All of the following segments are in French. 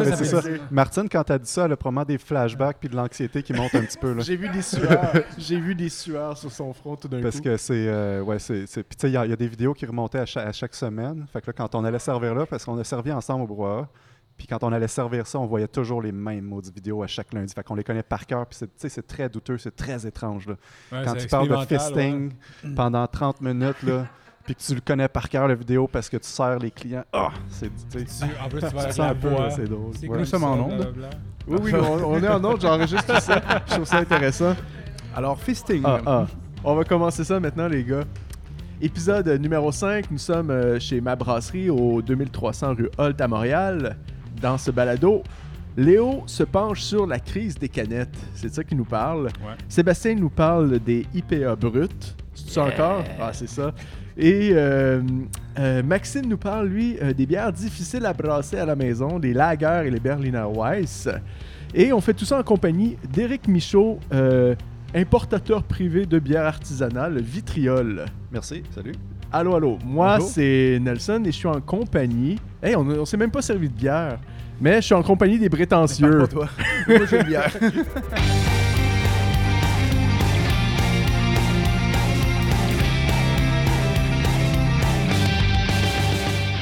Mais Ça c'est ça. Martine, quand t'as dit ça, elle a probablement des flashbacks puis de l'anxiété qui monte un petit peu. J'ai vu des sueurs. J'ai vu des sueurs sur son front tout d'un coup. Parce que c'est. euh, ouais, c'est. Puis tu sais, il y, a- il y a des vidéos qui remontaient à chaque, à chaque semaine. Fait que là, quand on allait servir là, parce qu'on a servi ensemble au brouhaha, puis quand on allait servir ça, on voyait toujours les mêmes maudites vidéos à chaque lundi. Fait qu'on les connaît par cœur. Puis c'est- tu sais, c'est très douteux, c'est très étrange. Là. Ouais, quand tu parles de fisting pendant 30 minutes, là, puis que tu le connais par cœur, la vidéo, parce que tu sers les clients. Ah! c'est. tu En plus, tu vas la un peu, c'est drôle. C'est Ouais. comme sommes ça, en onde. Oui, oui, on, on est en ordre, j'enregistre tout ça. Je trouve ça intéressant. Alors, fisting. Ah, ah. On va commencer ça maintenant, les gars. Épisode numéro 5, nous sommes euh, chez ma brasserie au 2300 rue Holt à Montréal. Dans ce balado, Léo se penche sur la crise des canettes. C'est ça qu'il nous parle. Ouais. Sébastien nous parle des IPA bruts. C'est ça encore? Ah, c'est ça. Et euh, euh, Maxime nous parle, lui, euh, des bières difficiles à brasser à la maison, les lagers et les Berliner Weiss. Et on fait tout ça en compagnie d'Éric Michaud, euh, importateur privé de bières artisanales Vitriol. Merci, salut. Allô, allô. Moi, c'est Nelson et je suis en compagnie. Hey, on, on s'est même pas servi de bière, mais je suis en compagnie des prétentieux. Pour toi. Moi, j'ai une bière.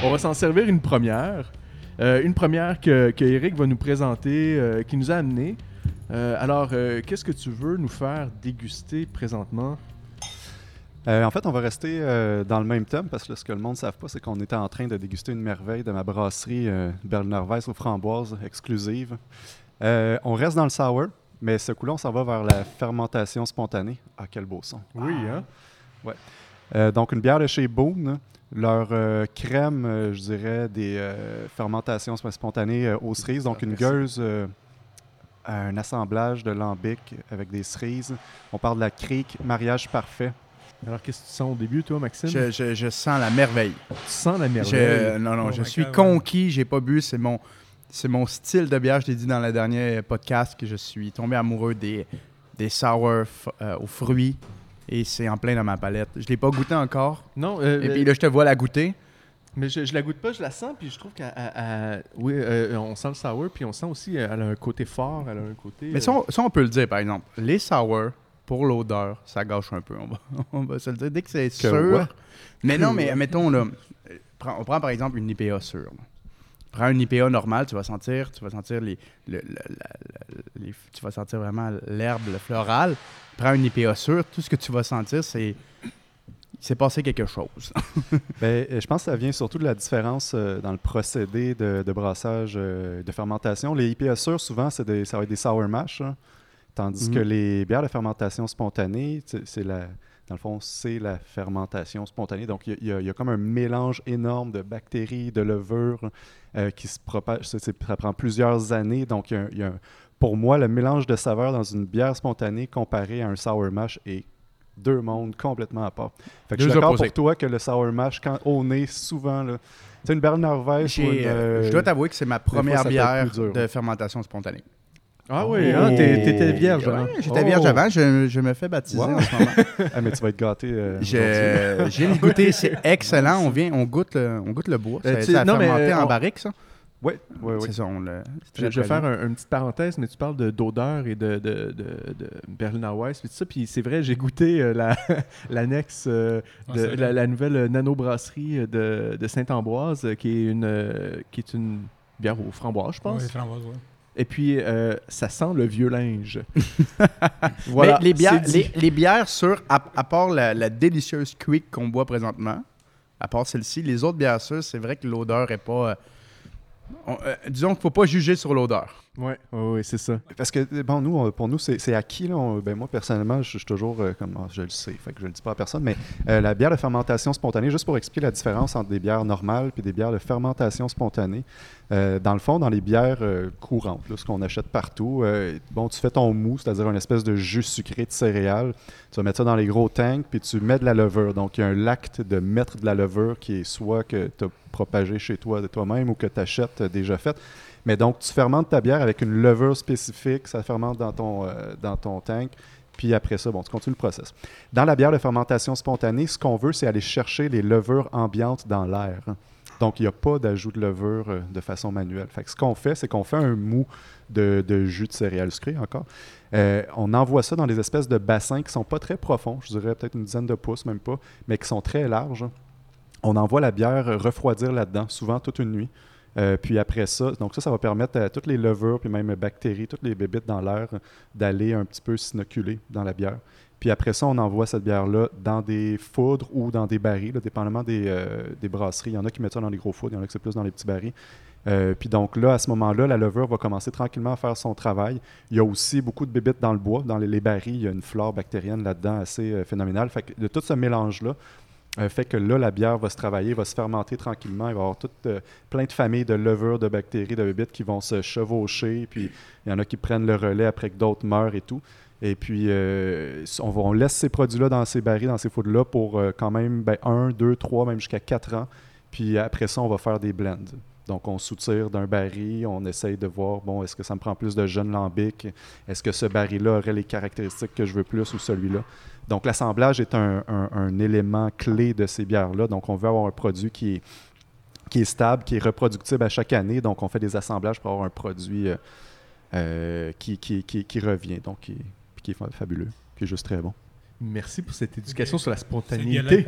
On va s'en servir une première. Euh, une première que, que Eric va nous présenter, euh, qui nous a amené. Euh, alors, euh, qu'est-ce que tu veux nous faire déguster présentement? Euh, en fait, on va rester euh, dans le même thème parce que là, ce que le monde ne savent pas, c'est qu'on était en train de déguster une merveille de ma brasserie euh, Berliner Weiss aux framboises exclusive. Euh, on reste dans le sour, mais ce coup-là, on s'en va vers la fermentation spontanée. Ah, quel beau son. Oui, hein? Euh, donc, une bière de chez Boone. Leur euh, crème, euh, je dirais, des euh, fermentations sp- spontanées euh, aux cerises. Donc, une gueuse, euh, un assemblage de lambic avec des cerises. On parle de la crique, mariage parfait. Alors, qu'est-ce que tu sens au début, toi, Maxime? je, je- je sens la merveille. Tu sens la Je- merveille. non, non, Oh je my suis God, conquis. J'ai pas bu. C'est mon, c'est mon style de bière. Je l'ai dit dans le dernier podcast que je suis tombé amoureux des, des sour euh, aux fruits. Et c'est en plein dans ma palette. Je l'ai pas goûté encore. Non, euh, Et puis là, je te vois la goûter. mais je, je la goûte pas, je la sens, puis je trouve qu'elle... elle- elle- Oui, euh, on sent le sour, puis on sent aussi, euh, elle a un côté fort, elle a un côté... Mais ça, on, ça, on peut le dire, par exemple. Les sour, pour l'odeur, ça gâche un peu. On va, on va se le dire. Dès que c'est sûr. Mais non, mais mettons, là, euh, on prend par exemple une IPA sûre. là. Prends une IPA normale, tu vas sentir, tu vas sentir les, le- le- la- la- les- tu vas sentir vraiment l'herbe, le floral. Prends une IPA sûre, tout ce que tu vas sentir, c'est il s'est passé quelque chose. Ben, euh, je pense que ça vient surtout de la différence euh, dans le procédé de, de brassage, euh, de fermentation. Les IPA sûrs, souvent, c'est des, ça va être des sour mash, hein. tandis Mhm. que les bières de fermentation spontanée, c'est la, dans le fond, c'est la fermentation spontanée. Donc, il y a- y, y comme un mélange énorme de bactéries, de levures euh, qui se propagent. Ça prend plusieurs années. Donc, il y a un- il y a un- pour moi, le mélange de saveurs dans une bière spontanée comparé à un sour mash est deux mondes complètement à part. Fait que je suis d'accord pour toi que le sour mash, quand au nez, souvent, là, une J'ai, une, euh, euh, je dois t'avouer que c'est ma première bière de fermentation spontanée. Ah oui, hein, t'es- t'étais vierge, hein? Ouais, J'étais Oh. vierge avant, je, je me fais baptiser Wow. en ce moment. Ah, mais tu vas être gâté. euh, de goûter, c'est excellent. On vient, on goûte le, on goûte le bois. Euh, Ça, a non, mais, fermenté euh, en on- barrique, ça. Oui, oui, oui. C'est ça, on le. c'est Je, vais faire un- une petite parenthèse, mais tu parles de- d'odeur et de, de, de, de Berliner Weiss, puis tout ça. Puis c'est vrai, j'ai goûté euh, la- l'annexe euh, Ah, de la, vrai. la nouvelle nano-brasserie de, de Saint-Ambroise, qui est une euh, qui est une bière aux framboises, je pense. Ouais, framboise, ouais. Et puis, euh, ça sent le vieux linge. voilà. Mais les bières, les, les bières sûres, à, à part la, la délicieuse Quick qu'on boit présentement, à part celle-ci, les autres bières sûres, c'est vrai que l'odeur est pas. euh, on- euh, disons qu'il faut pas juger sur l'odeur. Ouais, ouais, ouais, c'est ça. Parce que, bon, nous, on- pour nous, c'est acquis. Là, ben, moi, personnellement, je, suis toujours euh, comme ah, je le sais, fait que je le dis pas à personne, mais euh, la bière de fermentation spontanée, juste pour expliquer la différence entre des bières normales et des bières de fermentation spontanée, euh, dans le fond, dans les bières euh, courantes, là, ce qu'on achète partout, euh, bon, tu fais ton mou, c'est-à-dire une espèce de jus sucré de céréales, tu vas mettre ça dans les gros tanks, puis tu mets de la levure. Donc, il y a un l'acte de mettre de la levure qui est soit que tu as propagé chez toi de toi-même ou que tu achètes euh, déjà faite. Mais donc, tu fermentes ta bière avec une levure spécifique, ça fermente dans ton, euh, dans ton tank, puis après ça, bon, tu continues le process. Dans la bière de fermentation spontanée, ce qu'on veut, c'est aller chercher les levures ambiantes dans l'air. Donc, il n'y a pas d'ajout de levure euh, de façon manuelle. Ce qu'on fait, c'est qu'on fait un mou de, jus de céréales encore. Euh, on envoie ça dans des espèces de bassins qui sont pas très profonds, je dirais peut-être une dizaine de pouces, même pas, mais qui sont très larges. On envoie la bière refroidir là-dedans, souvent toute une nuit. Euh, puis après ça, donc ça, ça va permettre à toutes les levures, puis même bactéries, toutes les bébites dans l'air, d'aller un petit peu s'inoculer dans la bière. Puis après ça, on envoie cette bière-là dans des foudres ou dans des barils, dépendamment des, euh, des brasseries. Il y en a qui mettent ça dans les gros foudres, il y en a qui c'est plus dans les petits barils. Euh, puis donc là, à ce moment-là, la levure va commencer tranquillement à faire son travail. Il y a aussi beaucoup de bébites dans le bois. Dans les, les barils, il y a une flore bactérienne là-dedans assez phénoménale. Fait que de tout ce mélange-là, fait que là, la bière va se travailler, va se fermenter tranquillement. Il va y avoir euh, plein de familles de levures, de bactéries, de bébites qui vont se chevaucher. Puis il y en a qui prennent le relais après que d'autres meurent et tout. Et puis, euh, on, laisse ces produits-là dans ces barils, dans ces foudres-là pour euh, quand même ben, un, deux, trois, même jusqu'à quatre ans. Puis après ça, on va faire des blends. Donc, on soutire d'un baril, on essaye de voir, bon, est-ce que ça me prend plus de jeunes lambics? Est-ce que ce baril-là aurait les caractéristiques que je veux plus ou celui-là? Donc, l'assemblage est un, élément clé de ces bières-là. Donc, on veut avoir un produit qui est, stable, qui est reproductible à chaque année. Donc, on fait des assemblages pour avoir un produit euh, euh, qui, revient, qui, est fa- fabuleux, qui est juste très bon. Merci pour cette éducation sur la C'est bien spontanéité.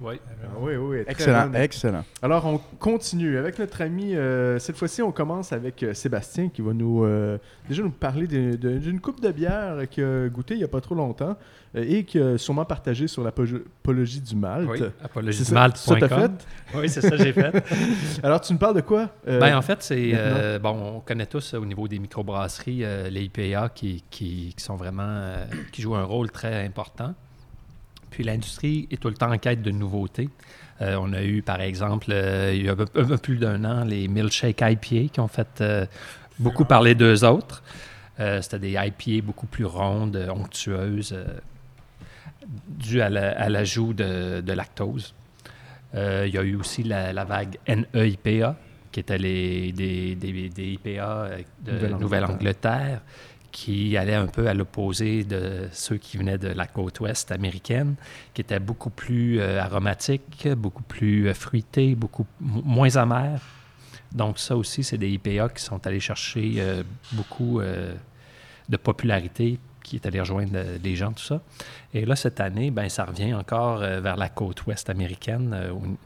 Oui. Ah oui, oui, très Excellent, excellent. Alors, on continue avec notre ami. euh, cette fois-ci, on commence avec euh, Sébastien qui va nous euh, déjà nous parler d'une coupe de bière qu'il a goûté il n'y a pas trop longtemps euh, et qui a sûrement partagé sur l'apologie du Malte. Oui, C'est ça, ça t'as apologiesmalt.com. fait? Oui, c'est ça que j'ai fait. Alors, tu me parles de quoi Euh, ben, en fait, c'est. euh, bon, on connaît tous euh, au niveau des microbrasseries euh, les IPA qui, qui, qui sont vraiment. euh, qui jouent un rôle très important. Puis l'industrie est tout le temps en quête de nouveautés. Euh, on a eu, par exemple, euh, il y a un peu, plus d'un an, les Milkshake IPA qui ont fait euh, beaucoup parler d'eux autres. C'était des IPA beaucoup plus rondes, onctueuses, dues à la- à l'ajout de, de lactose. Il y a eu aussi la, la vague NEIPA, qui étaient les, des, des, des IPA de Nouvelle-Angleterre. Nouvelle-Angleterre, qui allaient un peu à l'opposé de ceux qui venaient de la côte ouest américaine, qui étaient beaucoup plus euh, aromatiques, beaucoup plus euh, fruités, beaucoup moins amers. Donc ça aussi, c'est des IPA qui sont allés chercher euh, beaucoup euh, de popularité, qui est allé rejoindre euh, les gens, tout ça. Et là, cette année, ben, ça revient encore vers la côte ouest américaine. où-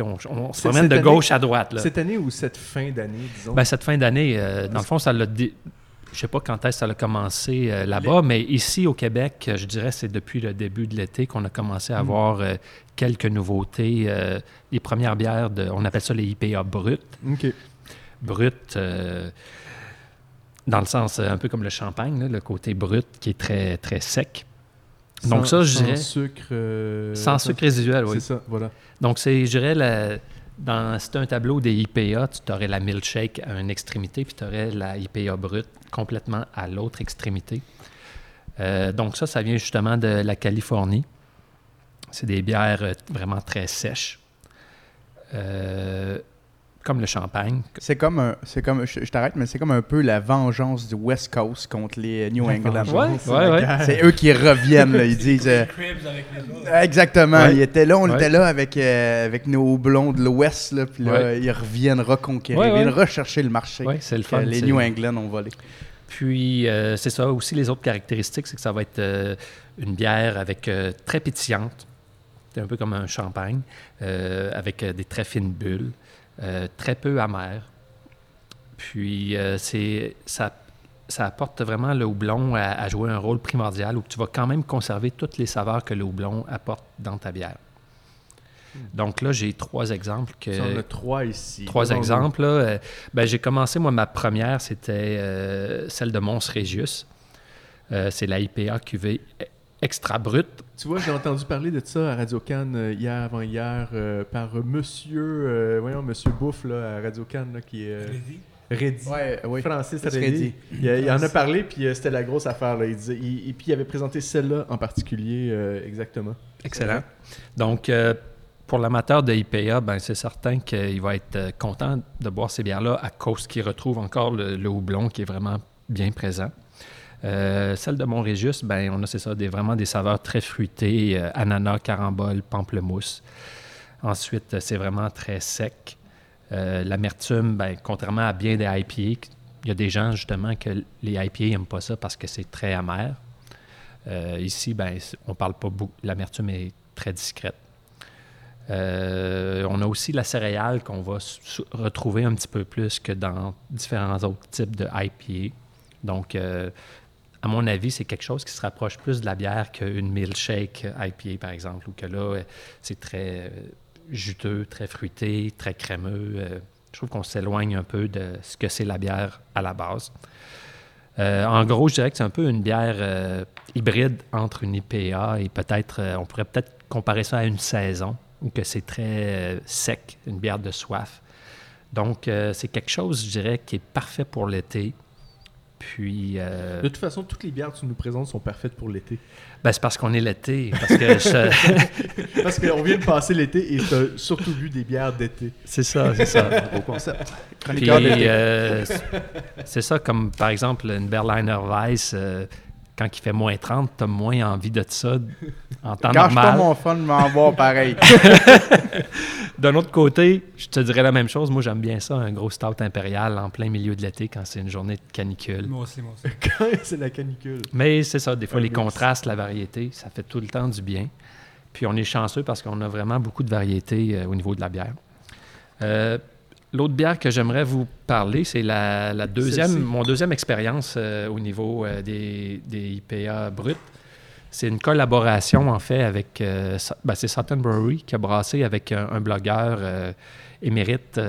on, on se promène de année- gauche à droite. Là. Cette année ou cette fin d'année, disons? Ben, cette fin d'année, euh, dans le fond, ça l'a. dé- Je sais pas quand est-ce que ça a commencé euh, là-bas, mais ici au Québec, euh, je dirais c'est depuis le début de l'été qu'on a commencé à avoir euh, quelques nouveautés. euh, les premières bières, de, on appelle ça les IPA brutes. Brutes, dans le sens un peu comme le champagne, là, le côté brut qui est très, très sec. Donc Sans- ça, je sans dirais- sucre. euh, Sans sucre résiduel, oui. C'est ça, voilà. Donc, c'est, je dirais, la- dans, un tableau des IPA, tu aurais la milkshake à une extrémité, puis tu aurais la IPA brute complètement à l'autre extrémité. Euh, donc, ça, ça vient justement de la Californie. C'est des bières euh, vraiment très sèches. Euh, comme le champagne. C'est comme un, c'est comme, je, je t'arrête, mais c'est comme un peu la vengeance du West Coast contre les New England. ouais, ouais. C'est eux qui reviennent, là, ils disent. euh. Exactement. Ouais. Ils étaient là, on Ouais. était là avec, euh, avec nos houblons de l'Ouest, là, puis là, Ouais. ils reviennent reconquérir, Ouais, ils viennent rechercher le marché Oui, c'est le fun. les c'est- New England ont volé. Puis, euh, c'est ça aussi, les autres caractéristiques, c'est que ça va être euh, une bière avec euh, très pétillante. C'est un peu comme un champagne, euh, avec euh, des très fines bulles, euh, très peu amère. Puis, euh, c'est, ça, ça apporte vraiment le houblon à, à jouer un rôle primordial où tu vas quand même conserver toutes les saveurs que le houblon apporte dans ta bière. Donc là, j'ai trois exemples que... Ça, on a trois ici. Trois exemples. Là. Euh, ben, j'ai commencé, moi, ma première, c'était celle de Mons Regius. C'est la IPA QV extra brute. Tu vois, j'ai entendu parler de ça à Radio Cannes hier, avant-hier, euh, par Monsieur, euh, voyons, Monsieur Bouffe là, à Radio Cannes, là, qui est euh, Reddy. Ouais, oui. Francis Reddy. Il, il en a parlé, puis euh, c'était la grosse affaire. Là. Il disait, il- et puis il avait présenté celle-là en particulier, euh, exactement. Excellent. Donc, euh, pour l'amateur de IPA, ben, c'est certain qu'il va être euh, content de boire ces bières-là à cause qu'il retrouve encore le, le houblon qui est vraiment bien présent. Euh, celle de Montrégius, ben, on a c'est ça, des, vraiment des saveurs très fruitées, euh, ananas, carambole, pamplemousse. Ensuite, euh, c'est vraiment très sec. L'amertume, ben, contrairement à bien des IPA, il y a des gens justement que les IPA n'aiment pas ça parce que c'est très amer. Ici, ben, on parle pas beaucoup. L'amertume est très discrète. On a aussi la céréale qu'on va retrouver un petit peu plus que dans différents autres types de IPA. Donc, à mon avis, c'est quelque chose qui se rapproche plus de la bière qu'une milkshake IPA, par exemple, ou que là, euh, c'est très euh, juteux, très fruité, très crémeux. Euh, je trouve qu'on s'éloigne un peu de ce que c'est la bière à la base. En gros, je dirais que c'est un peu une bière hybride entre une IPA et peut-être, on pourrait peut-être comparer ça à une saison, ou que c'est très sec, une bière de soif. Donc, c'est quelque chose, je dirais, qui est parfait pour l'été. Puis, euh, De toute façon, toutes les bières que tu nous présentes sont parfaites pour l'été. ben, c'est parce qu'on est l'été. Parce que je- Parce qu'on vient de passer l'été et tu as surtout bu des bières d'été. c'est ça, c'est ça. Concept. Puis, euh, c'est- c'est ça, comme par exemple une Berliner Weiss, euh, quand il fait moins 30, t'as moins envie de ça en temps Gâche pas normal. mon fun, mais en boire pareil. D'un autre côté, je te dirais la même chose. Moi, j'aime bien ça, un gros stout impérial en plein milieu de l'été quand c'est une journée de canicule. Moi aussi, moi aussi. Quand c'est la canicule. Mais c'est ça, des fois, Un les contrastes, la variété, ça fait tout le temps du bien. Puis on est chanceux parce qu'on a vraiment beaucoup de variétés euh, au niveau de la bière. Euh, L'autre bière que j'aimerais vous parler, c'est la, la deuxième, mon deuxième expérience euh, au niveau euh, des, des IPA bruts. C'est une collaboration, en fait, avec... euh, ben, c'est Sutton Brewery qui a brassé avec un, un blogueur émérite.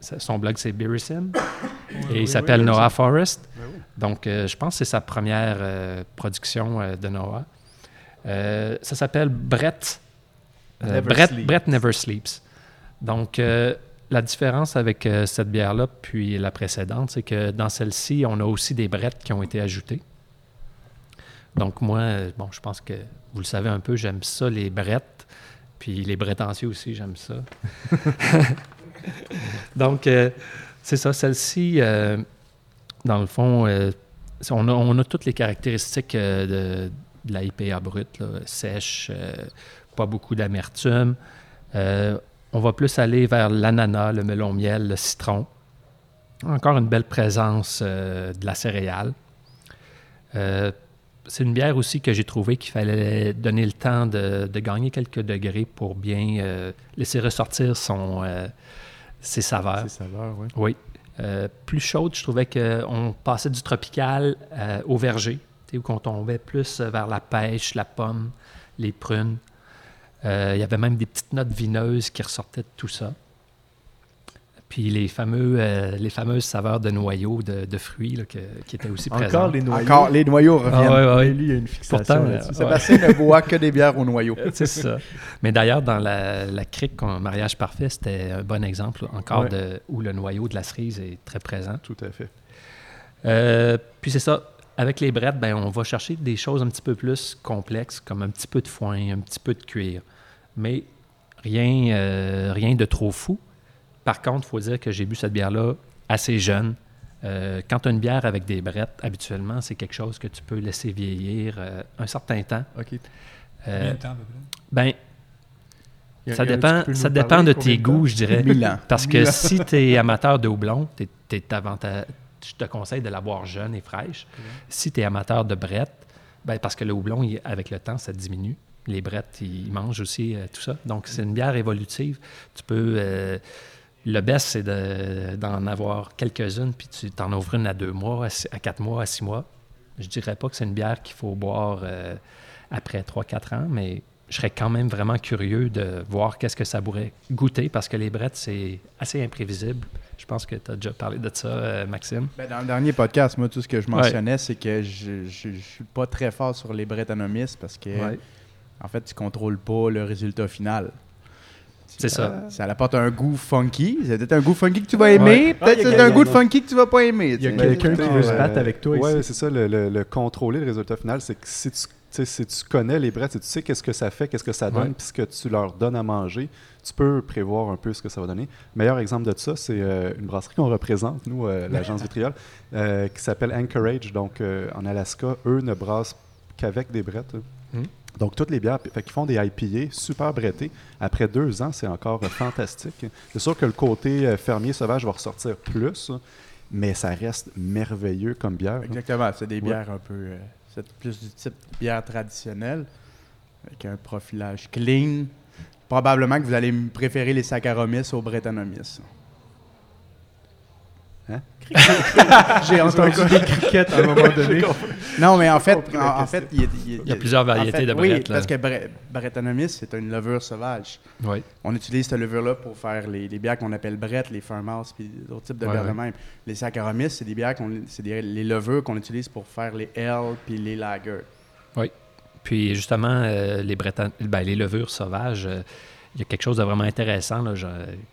son blog, c'est Beersim. et il s'appelle oui, Noah Forrest. Ben oui. Donc, je pense que c'est sa première production de Noah. Ça s'appelle Brett. Never Brett. Brett Never Sleeps. Donc, la différence avec euh, cette bière-là puis la précédente, c'est que dans celle-ci, on a aussi des brettes qui ont été ajoutés. Donc, moi, euh, bon, je pense que vous le savez un peu, j'aime ça, les brettes. Puis les brettanciers aussi, j'aime ça. Donc, euh, c'est ça. Celle-ci, dans le fond, on, a, toutes les caractéristiques de, la IPA brute, sèche, pas beaucoup d'amertume. On va plus aller vers l'ananas, le melon miel, le citron. Encore une belle présence euh, de la céréale. Euh, c'est une bière aussi que j'ai trouvé qu'il fallait donner le temps de, de gagner quelques degrés pour bien euh, laisser ressortir son, euh, ses saveurs. C'est saveur, oui. Oui. Euh, plus chaude, je trouvais qu'on passait du tropical au verger, où on tombait plus vers la pêche, la pomme, les prunes. Euh, Il y avait même des petites notes vineuses qui ressortaient de tout ça. Puis les, fameux, euh, les fameuses saveurs de noyaux, de, de fruits là, que- qui étaient aussi présentes. Encore les noyaux. Encore, les noyaux Ah reviennent. ouais, ouais. Lui, il y a une fixation Pourtant, là-dessus. euh, Sébastien ne boit que des bières au noyau. C'est ça. Mais d'ailleurs, dans la, la crique, mariage parfait, c'était un bon exemple encore Ouais. de, où le noyau de la cerise est très présent. Tout à fait. Euh, puis c'est ça. Avec les brettes, ben, on va chercher des choses un petit peu plus complexes, comme un petit peu de foin, un petit peu de cuir. Mais rien, euh, rien de trop fou. Par contre, il faut dire que j'ai bu cette bière-là assez jeune. Euh, quand tu as une bière avec des brettes, habituellement, c'est quelque chose que tu peux laisser vieillir euh, un certain temps. OK. Euh, Combien de temps, à peu près? ben, a- ça dépend, ça de tes temps? goûts, je dirais. Mille ans. Parce que si tu es amateur de houblon, t'es- t'es avanta- je te conseille de la boire jeune et fraîche. Si tu es amateur de brette, ben parce que le houblon, il- avec le temps, ça diminue. Les brettes, ils mangent aussi euh, tout ça. Donc, c'est une bière évolutive. Tu peux. euh, le best, c'est de- d'en avoir quelques-unes, puis tu t'en ouvres une à deux mois, à, six- à quatre mois, à six mois. Je dirais pas que c'est une bière qu'il faut boire euh, après trois, quatre ans, mais je serais quand même vraiment curieux de voir qu'est-ce que ça pourrait goûter, parce que les brettes, c'est assez imprévisible. Je pense que tu as déjà parlé de ça, Maxime. Ben, dans le dernier podcast, moi, tout ce que je mentionnais, c'est que je, je suis pas très fort sur les brettanomists parce que, en fait, tu contrôles pas le résultat final. C'est ça. Ça apporte un goût funky. C'est peut-être un goût funky que tu vas aimer, Ouais. peut-être Ah, a- c'est un goût de funky que tu vas pas aimer. Il y a quelqu'un qui veut se euh, battre avec toi Ouais, ici. c'est ça, le, le- le contrôler le résultat final, c'est que si tu, si connais les brettes, si tu sais qu'est-ce que ça fait, qu'est-ce que ça donne, puis ce que tu leur donnes à manger, tu peux prévoir un peu ce que ça va donner. Meilleur exemple de ça, c'est euh, une brasserie qu'on représente, nous, euh, l'agence Vitriol, euh, qui s'appelle Anchorage. Donc, euh, en Alaska, eux ne brassent qu'avec des brettes. Donc, toutes les bières, fait qu'ils font des IPA super brettés. Après deux ans, c'est encore euh, fantastique. C'est sûr que le côté euh, fermier sauvage va ressortir plus, mais ça reste merveilleux comme bière. Exactement, c'est des bières un peu. euh, c'est plus du type bière traditionnelle, avec un profilage clean. Probablement que vous allez préférer les Saccharomyces aux Brettanomyces. J'ai entendu des criquettes à un moment donné. Non, mais en fait, en, en fait, il y a, il y a- Il y a plusieurs variétés en fait, de Oui, Brett, là. parce que Bre- Brettanomyces, c'est une levure sauvage. Oui. On utilise cette levure-là pour faire les, les bières qu'on appelle Brett, les Farmhouse, puis d'autres types de Ouais, bières ouais. de même. Les Saccharomyces, c'est des bières qu'on, c'est les levures qu'on utilise pour faire les L puis les lagers. Puis justement, euh, les, Breton- ben, les levures sauvages, euh, il y a quelque chose de vraiment intéressant là, je-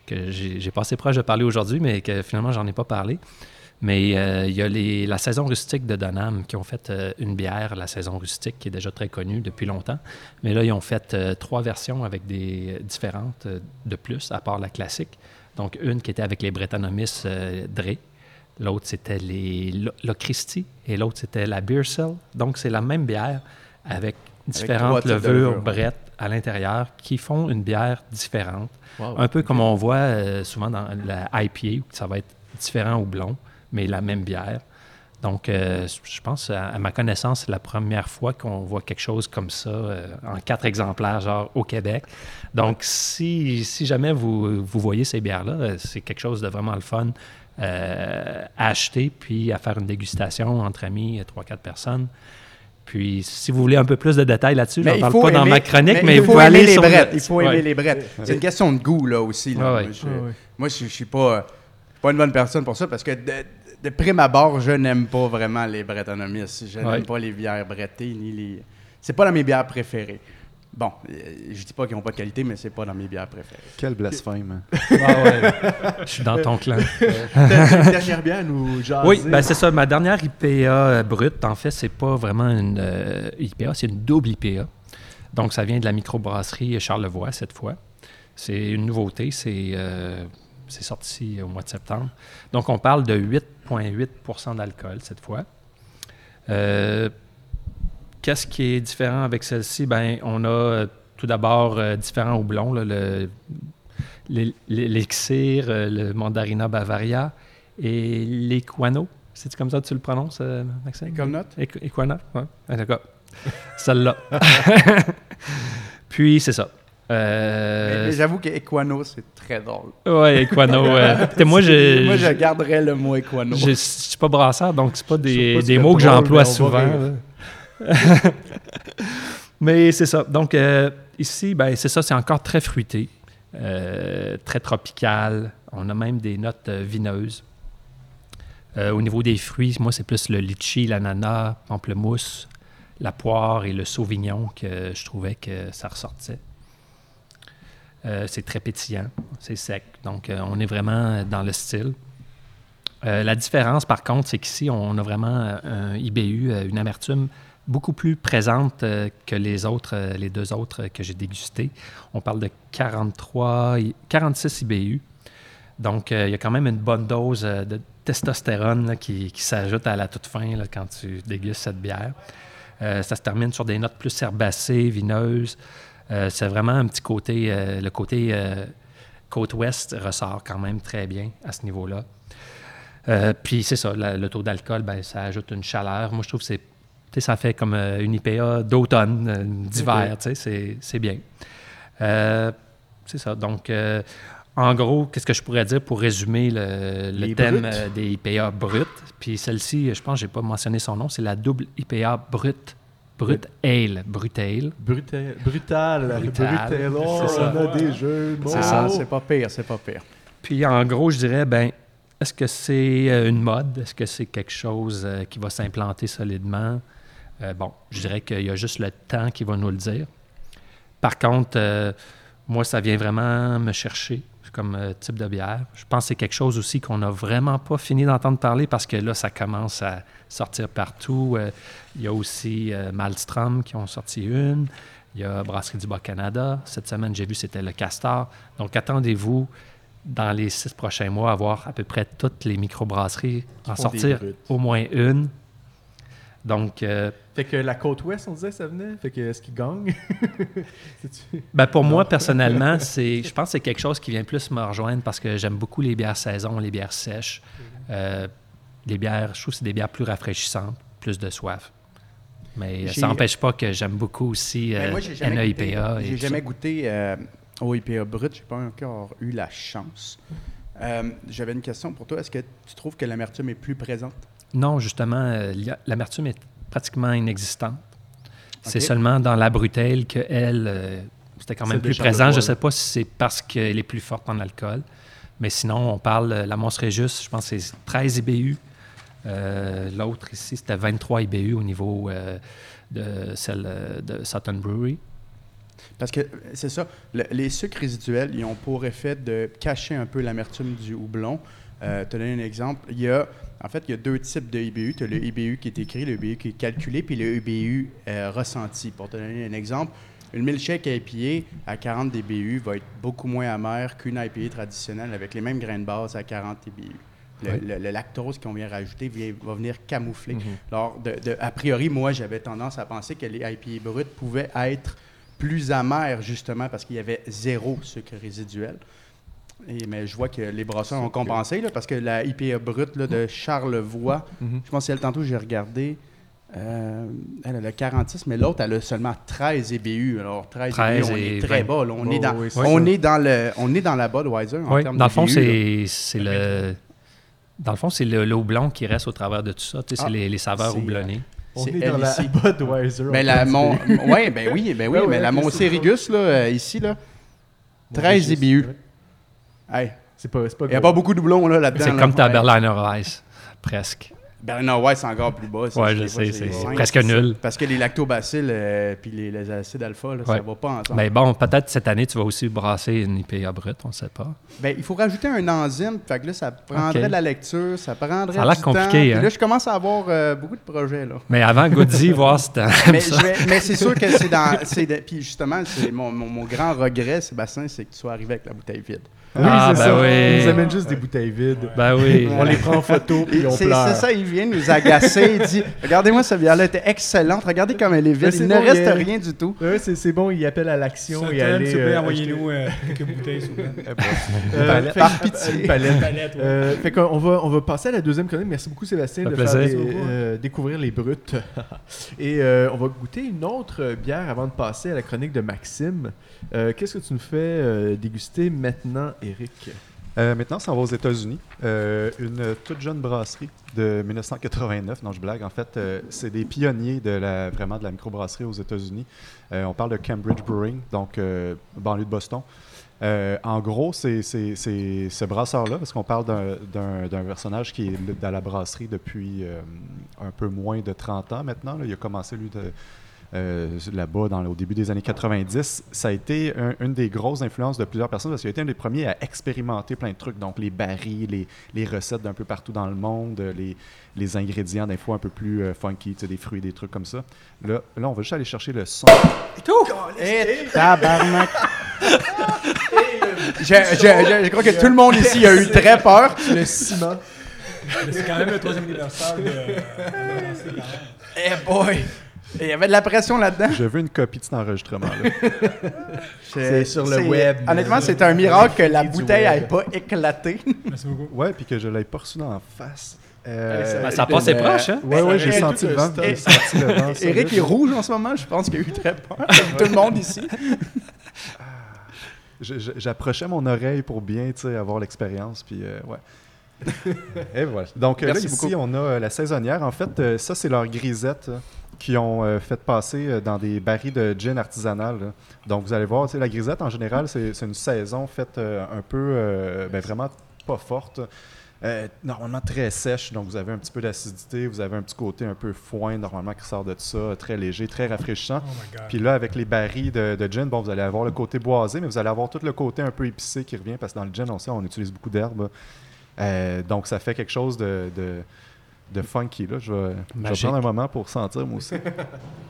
que j'ai passé proche de parler aujourd'hui, mais que finalement, j'en ai pas parlé. Mais euh, il y a les- la saison rustique de Donham qui ont fait euh, une bière, la saison rustique, qui est déjà très connue depuis longtemps. Mais là, ils ont fait euh, trois versions avec des différentes de plus, à part la classique. Donc, une qui était avec les Brettanomyces euh, Dre. L'autre, c'était les Lo- Locristi. Et l'autre, c'était la Beer Cell. Donc, c'est la même bière avec différentes levures levures. brettes à l'intérieur qui font une bière différente. Wow. Un peu comme on voit euh, souvent dans la IPA, où ça va être différent ou blond, mais la même bière. Donc, euh, je pense, à, à ma connaissance, c'est la première fois qu'on voit quelque chose comme ça euh, en quatre exemplaires, genre au Québec. Donc, si, si jamais vous, vous voyez ces bières-là, c'est quelque chose de vraiment le fun à acheter, puis à faire une dégustation entre amis, trois, quatre personnes. Puis, si vous voulez un peu plus de détails là-dessus, je Mais n'en il parle faut pas dans ma chronique, mais, il vous faut aimer aller les sur le- brettes. Il faut Ouais. aimer les brettes. C'est une question de goût, là, aussi. là. Ouais, ouais. Moi, je, Ouais, ouais. moi, je, je suis pas, pas une bonne personne pour ça parce que de, de prime abord, je n'aime pas vraiment les Brettanomyces. Je Ouais. n'aime pas les bières brettées, ni les... C'est pas dans mes bières préférées. Bon, euh, je dis pas qu'ils n'ont pas de qualité, mais c'est pas dans mes bières préférées. Quel blasphème. Ah ouais. Je suis dans ton clan. Une dernière bière nous jaser. Oui, ben c'est ça. Ma dernière IPA euh, brute, en fait, c'est pas vraiment une euh, IPA, c'est une double IPA. Donc, ça vient de la microbrasserie Charlevoix cette fois. C'est une nouveauté, c'est euh, c'est sorti au mois de septembre. Donc, on parle de 8,8% d'alcool cette fois. Euh, Qu'est-ce qui est différent avec celle-ci? Ben, on a euh, tout d'abord euh, différents houblons, là, le- l'é- l'élixir, euh, le mandarina bavaria et l'équano. C'est comme ça que tu le prononces, Maxime? Comme note? Équ- Equana, ouais. Ah, D'accord. Celle-là. Puis, c'est ça. Euh, Mais, mais j'avoue que Equano, c'est très drôle. ouais, Equano. euh, moi, je, moi, je garderais le mot Equano. je, je suis pas brasseur, donc c'est pas des, pas des mots que j'emploie souvent. mais c'est ça. Donc, euh, ici, ben, c'est ça, c'est encore très fruité, euh, très tropical. On a même des notes euh, vineuses. Au niveau des fruits, moi, c'est plus le litchi, l'ananas, pamplemousse, la poire et le sauvignon que je trouvais que ça ressortait. C'est très pétillant, c'est sec. Donc, on est vraiment dans le style. La différence, par contre, c'est qu'ici, on a vraiment un IBU, une amertume beaucoup plus présente euh, que les autres, euh, les deux autres euh, que j'ai dégustés. On parle de 43, i- 46 IBU. Donc, il y a quand même une bonne dose de testostérone qui, s'ajoute à la toute fin quand tu dégustes cette bière. Ça se termine sur des notes plus herbacées, vineuses. C'est vraiment un petit côté, le côté côte ouest ressort quand même très bien à ce niveau-là. Puis c'est ça, le taux d'alcool, ben, ça ajoute une chaleur. Moi, je trouve que c'est, ça fait comme euh, une IPA d'automne, euh, d'hiver, Ok. tu sais, c'est, c'est bien. Euh, c'est ça. Donc, euh, en gros, qu'est-ce que je pourrais dire pour résumer le, le thème euh, des IPA brutes? Puis celle-ci, je pense que je n'ai pas mentionné son nom, c'est la double IPA brute. Brut Ale. Brut Ale. Brutal. Brutal. Brutal. Oh, on a des jeux. C'est ça. C'est pas pire, c'est pas pire. Puis en gros, je dirais, ben, est-ce que c'est une mode? Est-ce que c'est quelque chose qui va s'implanter solidement? Euh, bon, je dirais qu'il y a juste le temps qui va nous le dire. Par contre, euh, moi, ça vient vraiment me chercher comme euh, type de bière. Je pense que c'est quelque chose aussi qu'on n'a vraiment pas fini d'entendre parler parce que là, ça commence à sortir partout. Il y a aussi Malmstrom qui ont sorti une. Il y a Brasserie du Bas-Canada. Cette semaine, j'ai vu, c'était le Castor. Donc, attendez-vous dans les six prochains mois à voir à peu près toutes les microbrasseries en sortir au moins une. Donc, euh, Fait que la côte ouest, on disait ça venait? Fait que est-ce qu'il gagne? Ben pour moi, personnellement, c'est, je pense que c'est quelque chose qui vient plus me rejoindre parce que j'aime beaucoup les bières saison, les bières sèches. Euh, les bières, je trouve que c'est des bières plus rafraîchissantes, plus de soif. Mais J'ai- ça n'empêche pas que j'aime beaucoup aussi Ben, euh, moi, j'ai jamais goûté, NAIPA. et j'ai jamais ça. goûté euh, au IPA brut. J'ai pas encore eu la chance. Euh, J'avais une question pour toi. Est-ce que tu trouves que l'amertume est plus présente? Non, justement, euh, l'amertume est pratiquement inexistante. C'est seulement dans la brutelle que elle, euh, c'était quand même plus présent. Je ne sais pas si c'est parce qu'elle est plus forte en alcool. Mais sinon, on parle, euh, la Monstre Régus, je pense que c'est 13 IBU. Euh, L'autre ici, c'était 23 IBU au niveau de celle de Sutton Brewery. Parce que c'est ça, le- les sucres résiduels, ils ont pour effet de cacher un peu l'amertume du houblon. Te donner un exemple, il y a, en fait, il y a deux types de IBU. Tu as le IBU qui est écrit, le IBU qui est calculé, puis le IBU euh, ressenti. Pour te donner un exemple, une milkshake IPA à 40 dBU va être beaucoup moins amère qu'une IPA traditionnelle avec les mêmes grains de base à 40 dBU. Le, Oui. le- le lactose qu'on vient rajouter vient- va venir camoufler. Mhm. Alors, de- de- a priori, moi, j'avais tendance à penser que les IPA bruts pouvaient être plus amers, justement, parce qu'il y avait zéro sucre résiduel. Et, mais je vois que les brasseurs ont compensé, là, parce que la IPA brute là, de Charlevoix, Mhm. je pense que c'est elle tantôt, j'ai regardé, euh, elle a le 46, mais l'autre, elle a seulement 13 EBU. Alors, 13, 13 EBU, on est très 20. bas. là. On, Oh, est dans, oui, c'est on, est dans le, on est dans la Budweiser en Oui, termes dans le fond, c'est c'est le. Dans le fond, c'est le, le houblon qui reste au travers de tout ça. Tu sais, Ah, c'est les, les saveurs c'est- houblonnées. On C'est est dans la ici. Budweiser. Ben, en la, fait. mon, ouais, ben oui, ben oui, Ouais, mais ouais, la c'est là, euh, ici, là, 13 Régis, EBU. Ouais. Hey, C'est pas, c'est pas il n'y a pas beaucoup de doublons là, là-dedans. C'est là. comme ta Ouais. Berliner Ice, presque. Berliner White, c'est encore plus bas. ça, Ouais, je sais, c'est presque nul. Parce que les lactobacilles et puis les, les acides alpha, là, ça Ouais. va pas ensemble. Mais bon, peut-être cette année, tu vas aussi brasser une IPA brute, on ne sait pas. Ben, il faut rajouter un enzyme. Fait que là, ça prendrait de la lecture, ça prendrait Ça a l'air compliqué, temps. Hein? là, je commence à avoir euh, beaucoup de projets, là. Mais avant, Goody, voir si mais ça. je vais- mais c'est sûr que c'est dans... c'est de- puis justement, c'est mon, mon, mon grand regret, Sébastien, c'est que tu sois arrivé avec la bouteille vide. Oui, Ah, c'est ben ça. oui. Ils nous amènent juste des bouteilles vides. Ben oui. On les prend en photo puis on C'est pleure. c'est ça, il vient nous agacer. il dit Regardez-moi, cette bière-là était excellente. Regardez comme elle est vide. Il ne bon, reste il rien du tout. Ouais, c'est c'est bon, il appelle à l'action thème, aller. s'il vous plaît, euh, envoyez-nous euh, quelques bouteilles, s'il vous plaît. Euh, Palette. fait- Par pitié. Une palette. Palette, ouais. Euh, fait qu'on va, on va passer à la deuxième chronique. Merci beaucoup Sébastien Ça de faire des- euh, découvrir les brutes. Et euh, on va goûter une autre bière avant de passer à la chronique de Maxime. Euh, Qu'est-ce que tu nous fais euh, déguster maintenant, Eric Euh, maintenant, ça va aux États-Unis. Euh, une toute jeune brasserie de 1989. Non, je blague. En fait, euh, c'est des pionniers de la, vraiment de la microbrasserie aux États-Unis. On parle de Cambridge Brewing, donc banlieue de Boston. En gros, c'est ce brasseur-là, parce qu'on parle d'un- personnage qui est dans la brasserie depuis un peu moins de 30 ans maintenant. Il a commencé, lui, de, là-bas dans, au début des années 90. Ça a été un- une des grosses influences de plusieurs personnes parce qu'il a été un des premiers à expérimenter plein de trucs. Donc, les barils, les, les recettes d'un peu partout dans le monde, euh, les, les ingrédients des fois un peu plus euh, funky, des fruits, des trucs comme ça. Là, là, on va juste aller chercher le son. Et tabarnak. Je, je- je- je crois que tout le monde ici a eu très peur. Le ciment. Mais c'est quand même le troisième anniversaire de. Eh boy! Il y avait de la pression là-dedans. Je veux une copie de cet enregistrement-là. C'est sur le web. Honnêtement, c'est un miracle que la bouteille n'ait pas éclaté. Merci beaucoup. Ouais, puis que je l'ai pas reçu dans la face. Euh, Ben, ça a passé Mais- proche, hein? ouais, ouais, j'ai senti le vent. stock. J'ai senti le vent. solide. Eric est rouge en ce moment. Je pense qu'il a eu très peur. Comme tout le monde ici. Je- J'approchais mon oreille pour bien tu sais, avoir l'expérience. Puis, euh, ouais. Et voilà. Donc, euh, là, ici, beaucoup. on a euh, la saisonnière. En fait, euh, ça, c'est leur grisette qu'ils ont euh, fait passer euh, dans des barils de gin artisanal. là. Donc, vous allez voir, la grisette, en général, c'est une saison faite euh, un peu, ben, vraiment pas forte. Euh, normalement très sèche, donc vous avez un petit peu d'acidité, vous avez un petit côté un peu foin normalement qui sort de ça, très léger, très rafraîchissant. Oh. Puis là, avec les barils de, de gin, bon, vous allez avoir le côté boisé, mais vous allez avoir tout le côté un peu épicé qui revient, parce que dans le gin, on sait, on utilise beaucoup d'herbes. Euh, donc, ça fait quelque chose de, de, de funky. Là. Je, vais, je vais Magique. prendre un moment pour sentir, moi aussi.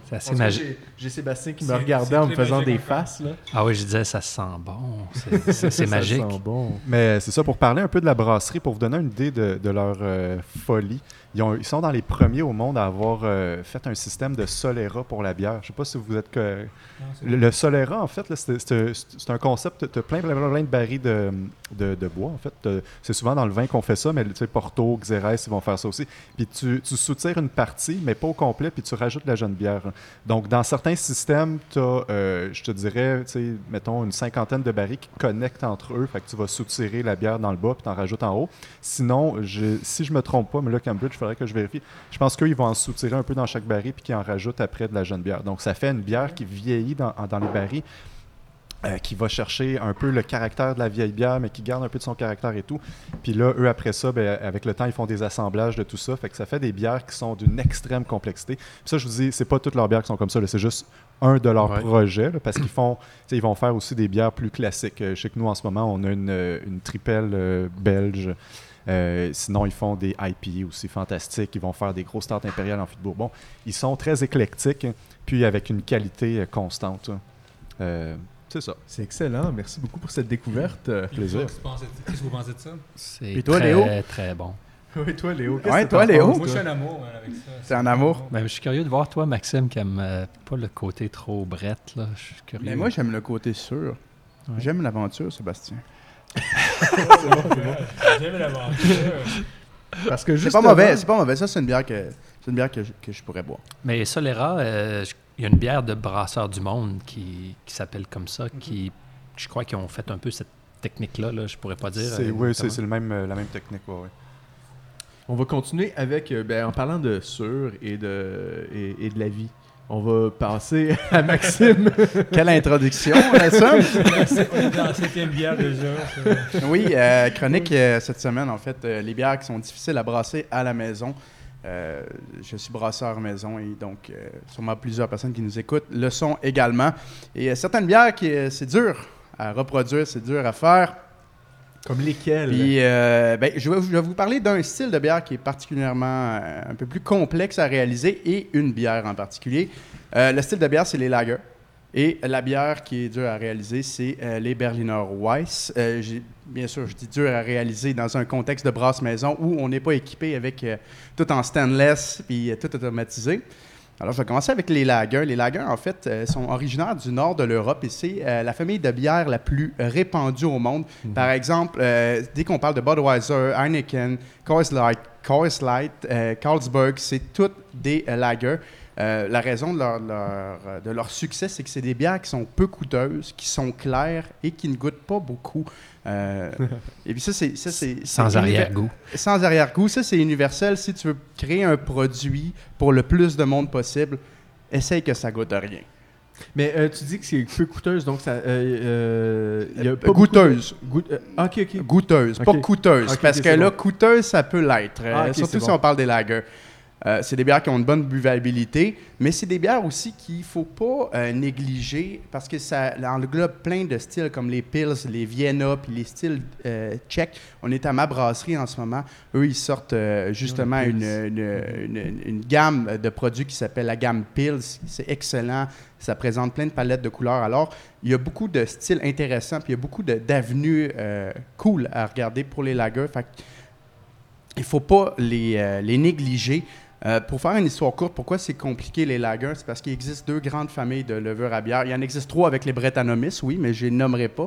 C'est assez magique. j'ai- Sébastien qui me regardait en me faisant magique des faces. là. Ah oui, je disais, ça sent bon. C'est- c'est Ça magique. sent bon. Mais c'est ça, pour parler un peu de la brasserie, pour vous donner une idée de, de leur euh, folie, ils, ont- ils sont dans les premiers au monde à avoir euh, fait un système de Solera pour la bière. Je sais pas si vous êtes... que- Non, c'est- Le, le Solera, en fait, c'est un concept. Tu as plein, plein, plein, plein de barils de, de- de bois, en fait. C'est souvent dans le vin qu'on fait ça, mais tu sais, Porto, Xérès, ils vont faire ça aussi. Puis tu, tu soutires une partie, mais pas au complet, puis tu rajoutes la jeune bière. Donc, dans certains systèmes, tu as, je te dirais, tu sais, mettons, une cinquantaine de barils qui connectent entre eux. Fait que tu vas soutirer la bière dans le bas, puis tu en rajoutes en haut. Sinon, je- si je me trompe pas, mais là, Cambridge, faudrait que je vérifie. Je pense qu'eux, ils vont en soutirer un peu dans chaque baril, puis qu'ils en rajoutent après de la jeune bière. Donc, ça fait une bière qui vieillit dans, dans les barils. euh, qui va chercher un peu le caractère de la vieille bière, mais qui garde un peu de son caractère et tout. Puis là, eux, après ça, ben, avec le temps, ils font des assemblages de tout ça. Fait que ça fait des bières qui sont d'une extrême complexité. Puis ça, je vous dis, c'est pas toutes leurs bières qui sont comme ça. C'est juste un de leurs Ouais. projets, là, parce qu'ils font, ils vont faire aussi des bières plus classiques. Euh, Je sais que nous, en ce moment, on a une, euh, une tripelle euh, belge. Euh, sinon, ils font des IPA aussi fantastiques. Ils vont faire des grosses tartes impériales en fût de Bourbon. Ils sont très éclectiques, puis avec une qualité euh, constante. Euh, c'est ça. C'est excellent. Merci beaucoup pour cette découverte. Puis plaisir. Qu'est-ce que vous pensez de- ça? C'est Et toi, très, Léo? très bon. Oui, toi, Léo. qu'est-ce Ouais, que toi, Léo? penses, Moi, je suis un amour avec ça. C'est un amour? Ben, je suis curieux de voir toi, Maxime, qui aime euh, pas le côté trop brette. Là. Je suis curieux. Mais moi, j'aime le côté sûr. Ouais. J'aime l'aventure, Sébastien. J'aime l'aventure. Parce que C'est pas mauvais, c'est pas mauvais. Ça, c'est une bière que, c'est une bière que, je, que je pourrais boire. Mais Solera, euh, il y a une bière de brasseur du monde qui, qui s'appelle comme ça, qui, je crois qu'ils ont fait un peu cette technique-là. Là, je pourrais pas dire. C'est, euh, oui, c'est, le même, euh, la même technique. ouais, ouais. On va continuer avec, euh, ben, en parlant de sur et de, et, et de la vie. On va passer à Maxime. Quelle introduction, là, ça? On est dans la septième bière déjà. ça. Oui, euh, chronique euh, cette semaine, en fait, euh, les bières qui sont difficiles à brasser à la maison. Euh, je suis brasseur maison et donc euh, sûrement plusieurs personnes qui nous écoutent le sont également. Et euh, certaines bières, qui, euh, c'est dur à reproduire, c'est dur à faire. Comme lesquels? Puis, euh, ben, je, vais, vous parler d'un style de bière qui est particulièrement euh, un peu plus complexe à réaliser et une bière en particulier. Euh, le style de bière, c'est les lagers. Et la bière qui est dure à réaliser, c'est les Berliner Weiss. Bien sûr, je dis dur à réaliser dans un contexte de brasse maison où on n'est pas équipé avec tout en stainless puis tout automatisé. Alors, je vais commencer avec les lagers. Les lagers, en fait, euh, sont originaires du nord de l'Europe et c'est euh, la famille de bières la plus répandue au monde. Par exemple, euh, dès qu'on parle de Budweiser, Heineken, Coors Light, Coors Light, Carlsberg, c'est toutes des lagers. La raison de leur, leur, de leur succès, c'est que c'est des bières qui sont peu coûteuses, qui sont claires et qui ne goûtent pas beaucoup. Euh, et puis ça, c'est... ça, c'est- Sans arrière-goût. sans arrière-goût. Ça, c'est universel. Si tu veux créer un produit pour le plus de monde possible, essaye que ça goûte à rien. Mais euh, tu dis que c'est peu coûteuse, donc ça. Euh, euh, il y a pas de- goûteuse. Goût- ok, ok. Goûteuse, pas coûteuse. Parce que là, coûteuse, ça peut l'être. Ah, surtout si on parle des lagers. Euh, c'est des bières qui ont une bonne buvabilité, mais c'est des bières aussi qu'il ne faut pas euh, négliger parce que ça englobe plein de styles comme les Pils, les Vienna, puis les styles euh, tchèques. On est à ma brasserie en ce moment. Eux, ils sortent justement les une, une- une- une gamme de produits qui s'appelle la gamme Pils. C'est excellent. Ça présente plein de palettes de couleurs. Alors, il y a beaucoup de styles intéressants, puis il y a beaucoup d'avenues cool à regarder pour les lagers. Fait il ne faut pas les, les négliger. Euh, pour faire une histoire courte, pourquoi c'est compliqué les lagers? C'est parce qu'il existe deux grandes familles de levures à bière. Il y en existe trois avec les Brettanomyces, oui, mais je les nommerai pas.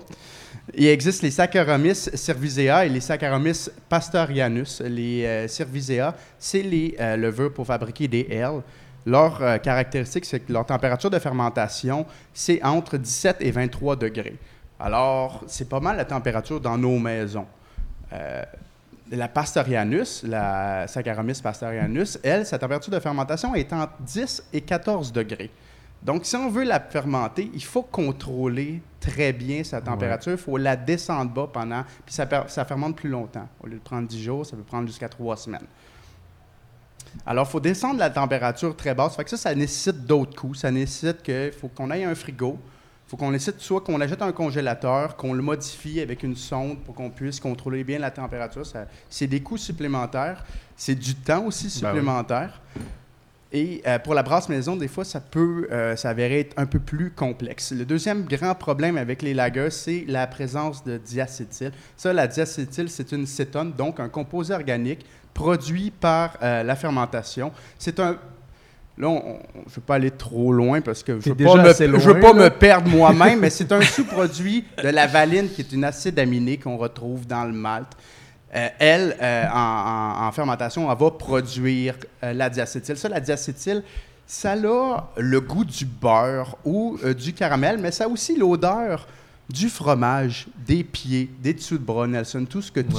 Il existe les Saccharomyces cerevisiae et les Saccharomyces pastorianus. Les euh, cerevisiae, c'est les euh, levures pour fabriquer des ailes. Leur euh, caractéristique, c'est que leur température de fermentation, c'est entre 17 et 23 degrés. Alors, c'est pas mal la température dans nos maisons. La Pastorianus, la Saccharomyces pastorianus, elle, sa température de fermentation est entre 10 et 14 degrés. Donc, si on veut la fermenter, il faut contrôler très bien sa température. Il faut la descendre bas pendant. Puis ça fermente plus longtemps. Au lieu de prendre 10 jours, ça peut prendre jusqu'à 3 semaines. Alors, il faut descendre la température très basse. Fait que ça, ça nécessite d'autres coûts. Ça nécessite qu'il faut qu'on aille un frigo. Faut qu'on nécessite soit qu'on achète un congélateur, qu'on le modifie avec une sonde pour qu'on puisse contrôler bien la température. C'est des coûts supplémentaires. C'est du temps aussi Ben oui. supplémentaire. Et euh, pour la brasse maison, des fois, ça peut euh, s'avérer être un peu plus complexe. Le deuxième grand problème avec les lagers, c'est la présence de diacétyl. Ça, la diacétyl, c'est une cétone, donc un composé organique produit par euh, la fermentation. C'est un... Là, on- on- je ne veux pas aller trop loin parce que je ne veux, pas me- assez je veux loin, pas là. me perdre moi-même, mais c'est un sous-produit de la valine qui est une acide aminé qu'on retrouve dans le malt. Euh, elle, euh, en, en- en fermentation, elle va produire euh, la diacétyl. Ça, la diacétyl, ça a le goût du beurre ou du caramel, mais ça a aussi l'odeur du fromage, des pieds, des dessous de bras, Nelson, tout ce que tu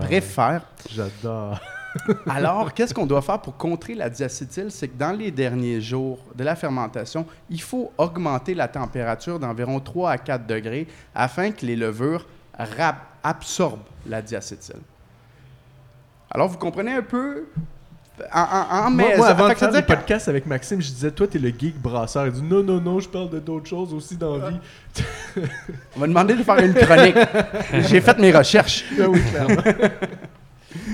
préfères. J'adore. Alors, qu'est-ce qu'on doit faire pour contrer la diacétyl? C'est que dans les derniers jours de la fermentation, il faut augmenter la température d'environ 3 à 4 degrés afin que les levures absorbent la diacétyl. Alors, vous comprenez un peu? En, en, en Moi, avant de faire dire que- podcast avec Maxime, je disais, toi, t'es le geek brasseur. Il dit, non, non, non, je parle de d'autres choses aussi dans la vie. On m'a demandé de faire une chronique. J'ai fait mes recherches. Ah oui, clairement.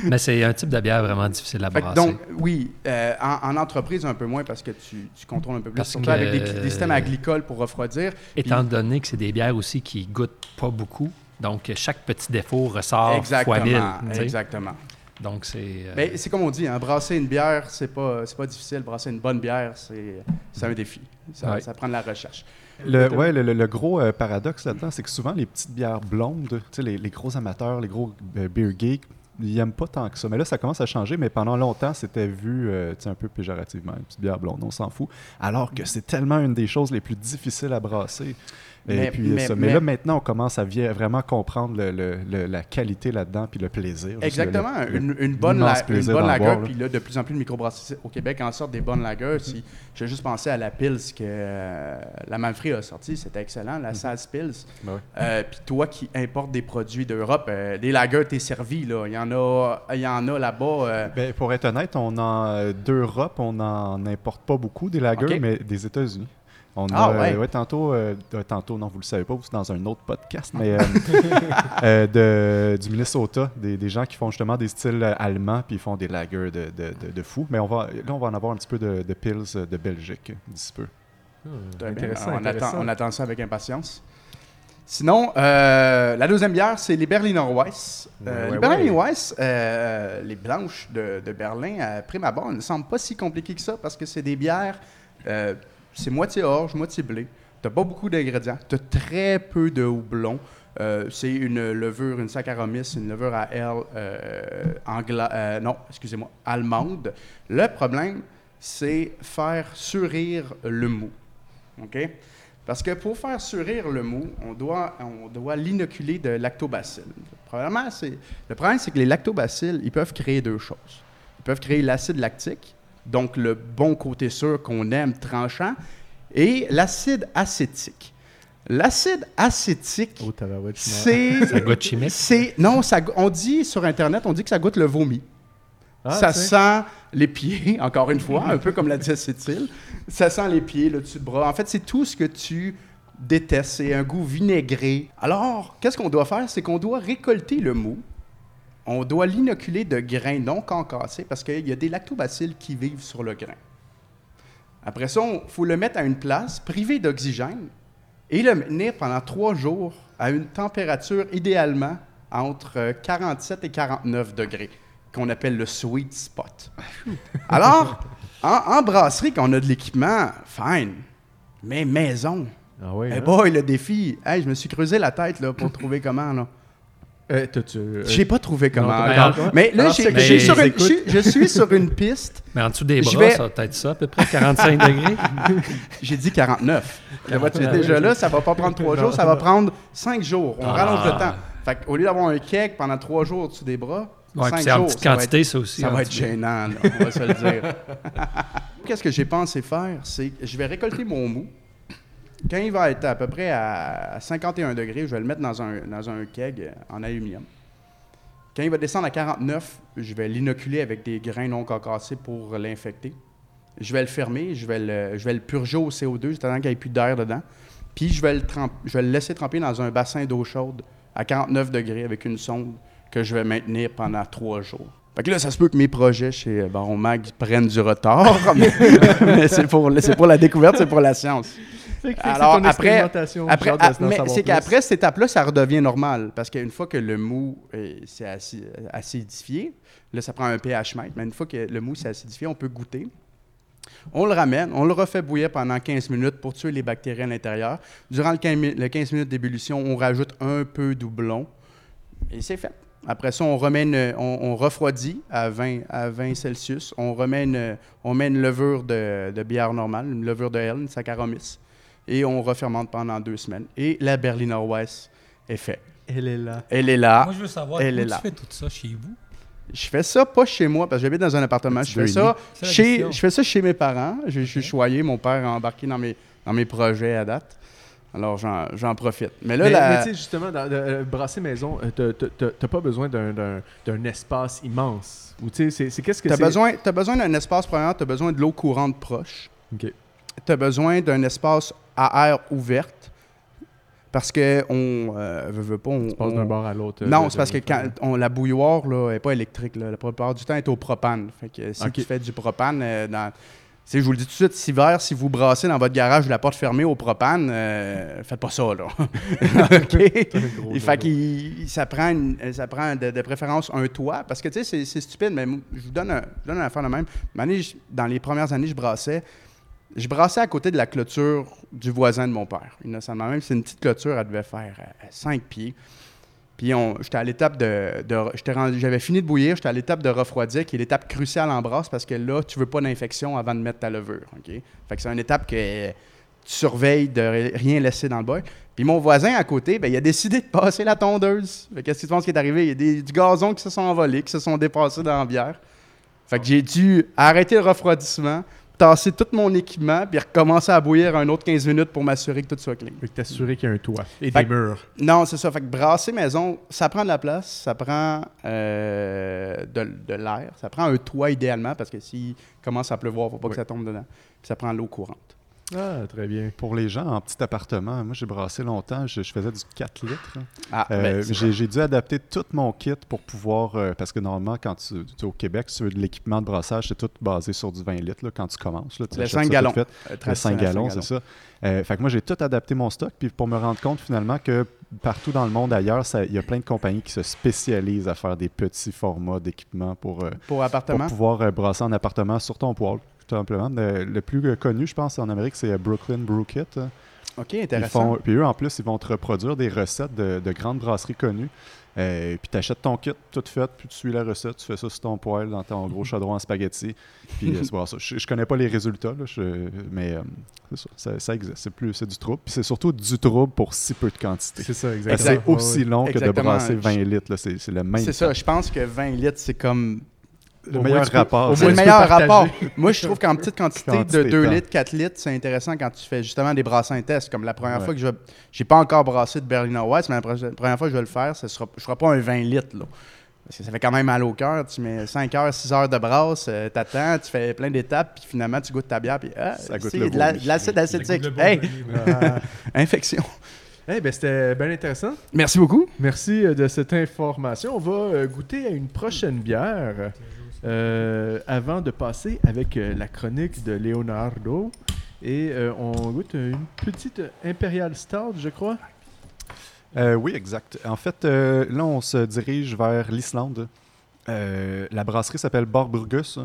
Mais c'est un type de bière vraiment difficile à brasser. donc, oui, euh, en, en entreprise, un peu moins parce que tu, tu contrôles un peu plus, Parce surtout que- avec des, des systèmes agricoles pour refroidir. Étant donné que c'est des bières aussi qui goûtent pas beaucoup, donc chaque petit défaut ressort fois mille. Exactement. Exactement. Donc c'est. euh, Mais c'est comme on dit, hein, brasser une bière, c'est pas, c'est pas difficile. Brasser une bonne bière, c'est, c'est un défi. Ça, Ouais. ça prend de la recherche. Le, ouais, le, le- le gros euh, paradoxe là-dedans, c'est que souvent les petites bières blondes, tu sais, les, les gros amateurs, les gros euh, beer geeks, ils n'aiment pas tant que ça. Mais là, ça commence à changer, mais pendant longtemps, c'était vu euh, un peu péjorativement, une petite bière blonde, on s'en fout. Alors que c'est tellement une des choses les plus difficiles à brasser. Et Mais- puis, mais- ça. mais mais- là, maintenant, on commence à vraiment comprendre le- le- le- la qualité là-dedans, puis le plaisir. Exactement. une, une bonne, la- une bonne lager, puis là, de plus en plus de microbrasseries au Québec en sortent des bonnes lagers. Si, j'ai juste pensé à la Pils que euh, la Manfrey a sorti, c'était excellent, la Saz Pils. Ben. Euh, puis toi qui importes des produits d'Europe, euh, les lagers, t'es servi, là. Il y en a, il y en a là-bas. euh, Ben, pour être honnête, on en d'Europe, on n'en importe pas beaucoup des lagers, mais des États-Unis. On Ah, a, ouais. euh, tantôt, euh, tantôt, non, vous le savez pas, c'est dans un autre podcast, mais euh, euh, de, du Minnesota, des, des gens qui font justement des styles allemands, puis ils font des lagers de, de, de, de fou. Mais on va, là, on va en avoir un petit peu de, de pills de Belgique d'ici peu. Bien. intéressant, on, intéressant. Attend, on attend ça avec impatience. Sinon, euh, la deuxième bière, c'est les Berliner Weiss. Euh, Ouais, les ouais, Berliner ouais. Weiss, euh, les blanches de, de Berlin, à prime abord, elles ne semblent pas si compliquées que ça parce que c'est des bières, euh, c'est moitié orge, moitié blé. Tu pas beaucoup d'ingrédients. Tu as très peu de houblon. Euh, c'est une levure, une Saccharomyces, une levure à L euh, euh, non, excusez-moi, allemande. Le problème, c'est faire surir le mou. OK? Parce que pour faire surir le mou, on doit, on doit l'inoculer de lactobacilles. Le problème, c'est que les lactobacilles, ils peuvent créer deux choses. Ils peuvent créer l'acide lactique, donc le bon côté sûr qu'on aime tranchant, et l'acide acétique. L'acide acétique, Oh, c'est... Ça goûte chimique? C'est, non, ça, on dit sur Internet, on dit que ça goûte le vomi. Ah, ça sent les pieds, encore une fois, un peu comme la diacétyl. Ça sent les pieds, le dessus de bras. En fait, c'est tout ce que tu détestes. C'est un goût vinaigré. Alors, qu'est-ce qu'on doit faire? C'est qu'on doit récolter le mou. On doit l'inoculer de grains non concassés parce qu'il y a des lactobacilles qui vivent sur le grain. Après ça, il faut le mettre à une place privée d'oxygène et le maintenir pendant trois jours à une température idéalement entre euh, 47 et 49 degrés, qu'on appelle le sweet spot. Alors, en, en brasserie, quand on a de l'équipement, fine. Mais maison, Ah ouais. eh hein? boy, le défi. Hey, je me suis creusé la tête là, pour trouver comment. Là. Euh, euh, J'ai pas trouvé comment. mais en- là, Alors, j'ai- je suis sur une- écoutes. je suis- je suis sur une piste. Mais en dessous des Je bras, vais- ça va peut-être ça, à peu près 45 degrés. J'ai dit 49. Le vois-tu, déjà là, ça va pas prendre trois jours, ça va prendre cinq jours. On Ah. rallonge le temps. Fait au lieu d'avoir un cake pendant trois jours au-dessus des bras, Ouais, cinq c'est en jours, petite ça va quantité, être- ça aussi. Ça hein, va être gênant, là, on va se le dire. Qu'est-ce que j'ai pensé faire? C'est que je vais récolter mon mou. Quand il va être à peu près à 51 degrés, je vais le mettre dans un, dans un keg en aluminium. Quand il va descendre à 49, je vais l'inoculer avec des grains non concassés pour l'infecter. Je vais le fermer, je vais le, je vais le purger au CO2, jusqu'à temps qu'il n'y ait plus d'air dedans. Puis je vais, le je vais le laisser tremper dans un bassin d'eau chaude à 49 degrés avec une sonde que je vais maintenir pendant trois jours. Fait que là, ça se peut que mes projets chez euh, Baron Mag prennent du retard, mais, c'est pour, c'est pour la découverte, c'est pour la science. Fait que c'est Alors, ton après-. Après, ah, mais c'est qu'après cette étape-là, ça redevient normal. Parce qu'une fois que le mou s'est aci- acidifié, là, ça prend un pH mètre, mais une fois que le mou s'est acidifié, on peut goûter. On le ramène, on le refait bouillir pendant 15 minutes pour tuer les bactéries à l'intérieur. Durant le 15, mi- le 15 minutes d'ébullition, on rajoute un peu doublon et c'est fait. Après ça, on, remet une- on, on refroidit à 20, à 20 Celsius. On, remet une, on met une levure de, de bière normale, une levure de L, une Saccharomyces, et on refermente pendant deux semaines. Et la Berliner Weiss est faite. Elle est là. Elle est là. Moi, je veux savoir, elle où est tu là. fais tout ça chez vous? Je fais ça pas chez moi parce que j'habite dans un appartement. Je fais ça chez, je fais ça chez mes parents. Je, je suis choyé. Mon père a embarqué dans mes, dans mes projets à date. Alors j'en j'en profite. Mais là, mais, la- mais tu sais, justement, dans, de- euh, brasser maison, euh, t'as- t'as- t'as t'as pas besoin d'un- d'un d'un espace immense. Ou tu sais, c'est- c'est qu'est-ce que c'est? besoin, t'as besoin d'un espace première, tu as besoin de l'eau courante proche. Ok. Tu as besoin d'un espace à air ouverte parce que on euh, veut, veut pas. On, Tu passes d'un bord à l'autre. euh, Non, c'est parce que quand on, la bouilloire là, est pas électrique. Là. La plupart du temps, elle est au propane. Fait que si Ok. tu fais du propane, euh, dans, je vous le dis tout de suite, cet hiver, si vous brassez dans votre garage la porte fermée au propane, euh, faites pas ça. Là. OK? un fait qu'il il- ça prend, une- ça prend de, de préférence un toit. Parce que, tu sais, c'est- stupide, mais je vous donne, un, je vous donne une affaire de même. Dans les premières années, je brassais. Je brassais à côté de la clôture du voisin de mon père. Innocemment, même c'est une petite clôture, elle devait faire 5 pieds. Puis j'étais à l'étape de. de- J'avais fini de bouillir, j'étais à l'étape de refroidir, qui est l'étape cruciale en brasse parce que là, tu veux pas d'infection avant de mettre ta levure. Fait que c'est une étape que tu surveilles de ri- rien laisser dans le bol. Puis mon voisin à côté, ben, il a décidé de passer la tondeuse. Qu'est-ce que tu penses qui est arrivé? Il y a du gazon qui se sont envolés, qui se sont dépassés dans la bière. Fait que j'ai dû arrêter le refroidissement, tasser tout mon équipement, puis recommencer à bouillir un autre 15 minutes pour m'assurer que tout soit clean. Fait que t'assurer qu'il y a un toit et Fait des murs. Non, c'est ça. Fait que brasser maison, ça prend de la place, ça prend euh, de, de l'air, ça prend un toit idéalement, parce que s'il commence à pleuvoir, faut pas que ça tombe dedans. Puis ça prend l'eau courante. Ah, très bien. Pour les gens en petit appartement, moi j'ai brassé longtemps, je, je faisais du 4 litres. Ah, Euh, ben, j'ai j'ai dû adapter tout mon kit pour pouvoir. euh, parce que normalement, quand tu, tu es au Québec, si tu veux de l'équipement de brassage, c'est tout basé sur du 20 litres là, quand tu commences. Là, tu Le achètes 5 ça tout gallons. fait. euh, Le 5 traditionnel gallons, c'est ça. Euh, fait que moi, j'ai tout adapté mon stock, puis pour me rendre compte finalement que partout dans le monde ailleurs, il y a plein de compagnies qui se spécialisent à faire des petits formats d'équipement pour, euh, Pour pour appartement? pouvoir euh, brasser en appartement sur ton poêle. Tout simplement. Le, le plus connu, je pense, en Amérique, c'est euh, Brooklyn Brew Kit. OK, Ils intéressant. font, puis eux, en plus, ils vont te reproduire des recettes de, de grandes brasseries connues. Euh, puis tu achètes ton kit tout fait, puis tu suis la recette, tu fais ça sur ton poêle, dans ton gros chaudron en spaghetti. Puis euh, ça. Je, je connais pas les résultats, là, je- mais euh, c'est ça, ça, ça existe. C'est, plus, c'est du trouble. Puis c'est surtout du trouble pour si peu de quantité. C'est ça, exactement. C'est aussi long que de brasser 20 litres. là. C'est, c'est le même C'est ça, je pense que 20 litres, c'est comme le meilleur rapport. C'est le meilleur rapport. Moi, je trouve qu'en petite quantité de Quantité 2 temps. litres, 4 litres, c'est intéressant quand tu fais justement des brassins tests. Comme la première Ouais. fois que je j'ai pas encore brassé de Berliner Weiss, mais la première fois que je vais le faire, ce sera, je ferai pas un 20 litres. Là. Parce que ça fait quand même mal au cœur. Tu mets 5 heures, 6 heures de brasse, euh, t'attends, tu fais plein d'étapes, puis finalement, tu goûtes ta bière, puis ah, Ça goûte c'est le de la- vomi. de l'acide acétique. Hey, Ah. infection. Eh ben, c'était bien intéressant. Merci beaucoup. Merci euh, de cette information. On va euh, goûter à une prochaine bière euh, avant de passer avec euh, la chronique de Leonardo. Et euh, on goûte une petite Imperial Stout, je crois. Oui, exact. En fait, là, on se dirige vers l'Islande. La brasserie s'appelle Borburgus.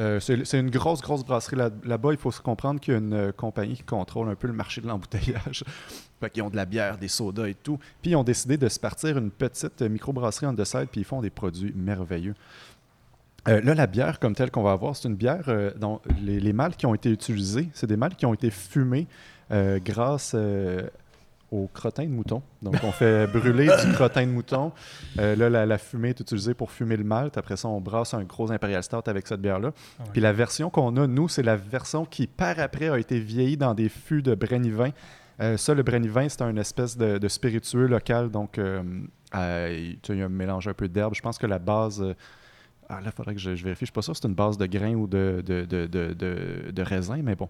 Euh, c'est une grosse, grosse brasserie là- là-bas. Il faut se comprendre qu'il y a une compagnie qui contrôle un peu le marché de l'embouteillage. fait qu'ils ont de la bière, des sodas et tout. Puis ils ont décidé de se partir une petite microbrasserie en side, puis ils font des produits merveilleux. Euh, là, la bière comme telle qu'on va avoir, c'est une bière euh, dont les, les mâles qui ont été utilisés, c'est des mâles qui ont été fumés euh, grâce au crottin de mouton. Donc, on fait brûler du crottin de mouton. Là, la, la fumée est utilisée pour fumer le malt. Après ça, on brasse un gros Imperial Stout avec cette bière-là. Puis la version qu'on a, nous, c'est la version qui, par après, a été vieillie dans des fûts de Brennivin. Euh, ça, le Brennivin, c'est un espèce de, de spiritueux local. Donc, il y a un mélange un peu d'herbe. Je pense que la base... ah, là, il faudrait que je, je vérifie. Je suis pas sûr si c'est une base de grains ou de, de, de, de, de- de raisin, mais bon.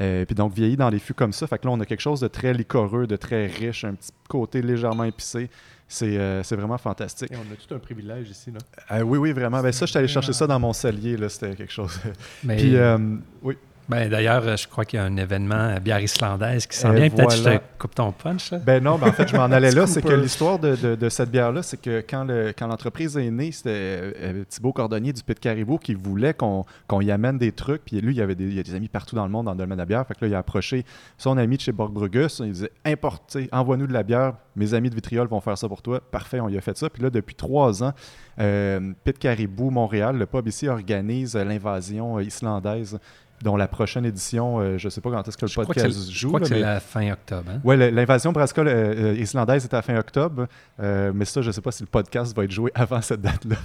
Euh, puis donc, vieilli dans les fûts comme ça. Fait que là, on a quelque chose de très liquoreux, de très riche, un petit côté légèrement épicé. C'est euh, c'est vraiment fantastique. Et on a tout un privilège ici. Là. Euh, oui, oui, vraiment. Ben, ça, je suis allé chercher ça dans mon cellier. là, C'était quelque chose. Mais Puis, euh, oui. Ben, D'ailleurs, je crois qu'il y a un événement à bière islandaise qui s'en vient. Peut-être que je voilà. te coupe ton punch. Là. Ben non, ben en fait, je m'en allais là. C'est que l'histoire de, de- de cette bière-là, c'est que quand, le- quand l'entreprise est née, c'était euh, euh, Thibaut Cordonnier du Pit Caribou qui voulait qu'on, y amène des trucs. Puis lui, il y avait des, il y a des amis partout dans le monde dans le domaine de la bière. Fait que là, il a approché son ami de chez Borg-Brugus. Il disait Importez, envoie-nous de la bière. Mes amis de Vitriol vont faire ça pour toi. Parfait, on y a fait ça. Puis là, depuis trois ans, euh, Pit Caribou Montréal, le pub ici, organise l'invasion islandaise. Dont la prochaine édition, euh, je ne sais pas quand est-ce que le Je crois que podcast c'est- je joue. crois que c'est la fin octobre. hein? Le- l'invasion brassicole euh, euh, islandaise est à la fin octobre, euh, mais ça, je ne sais pas si le podcast va être joué avant cette date-là.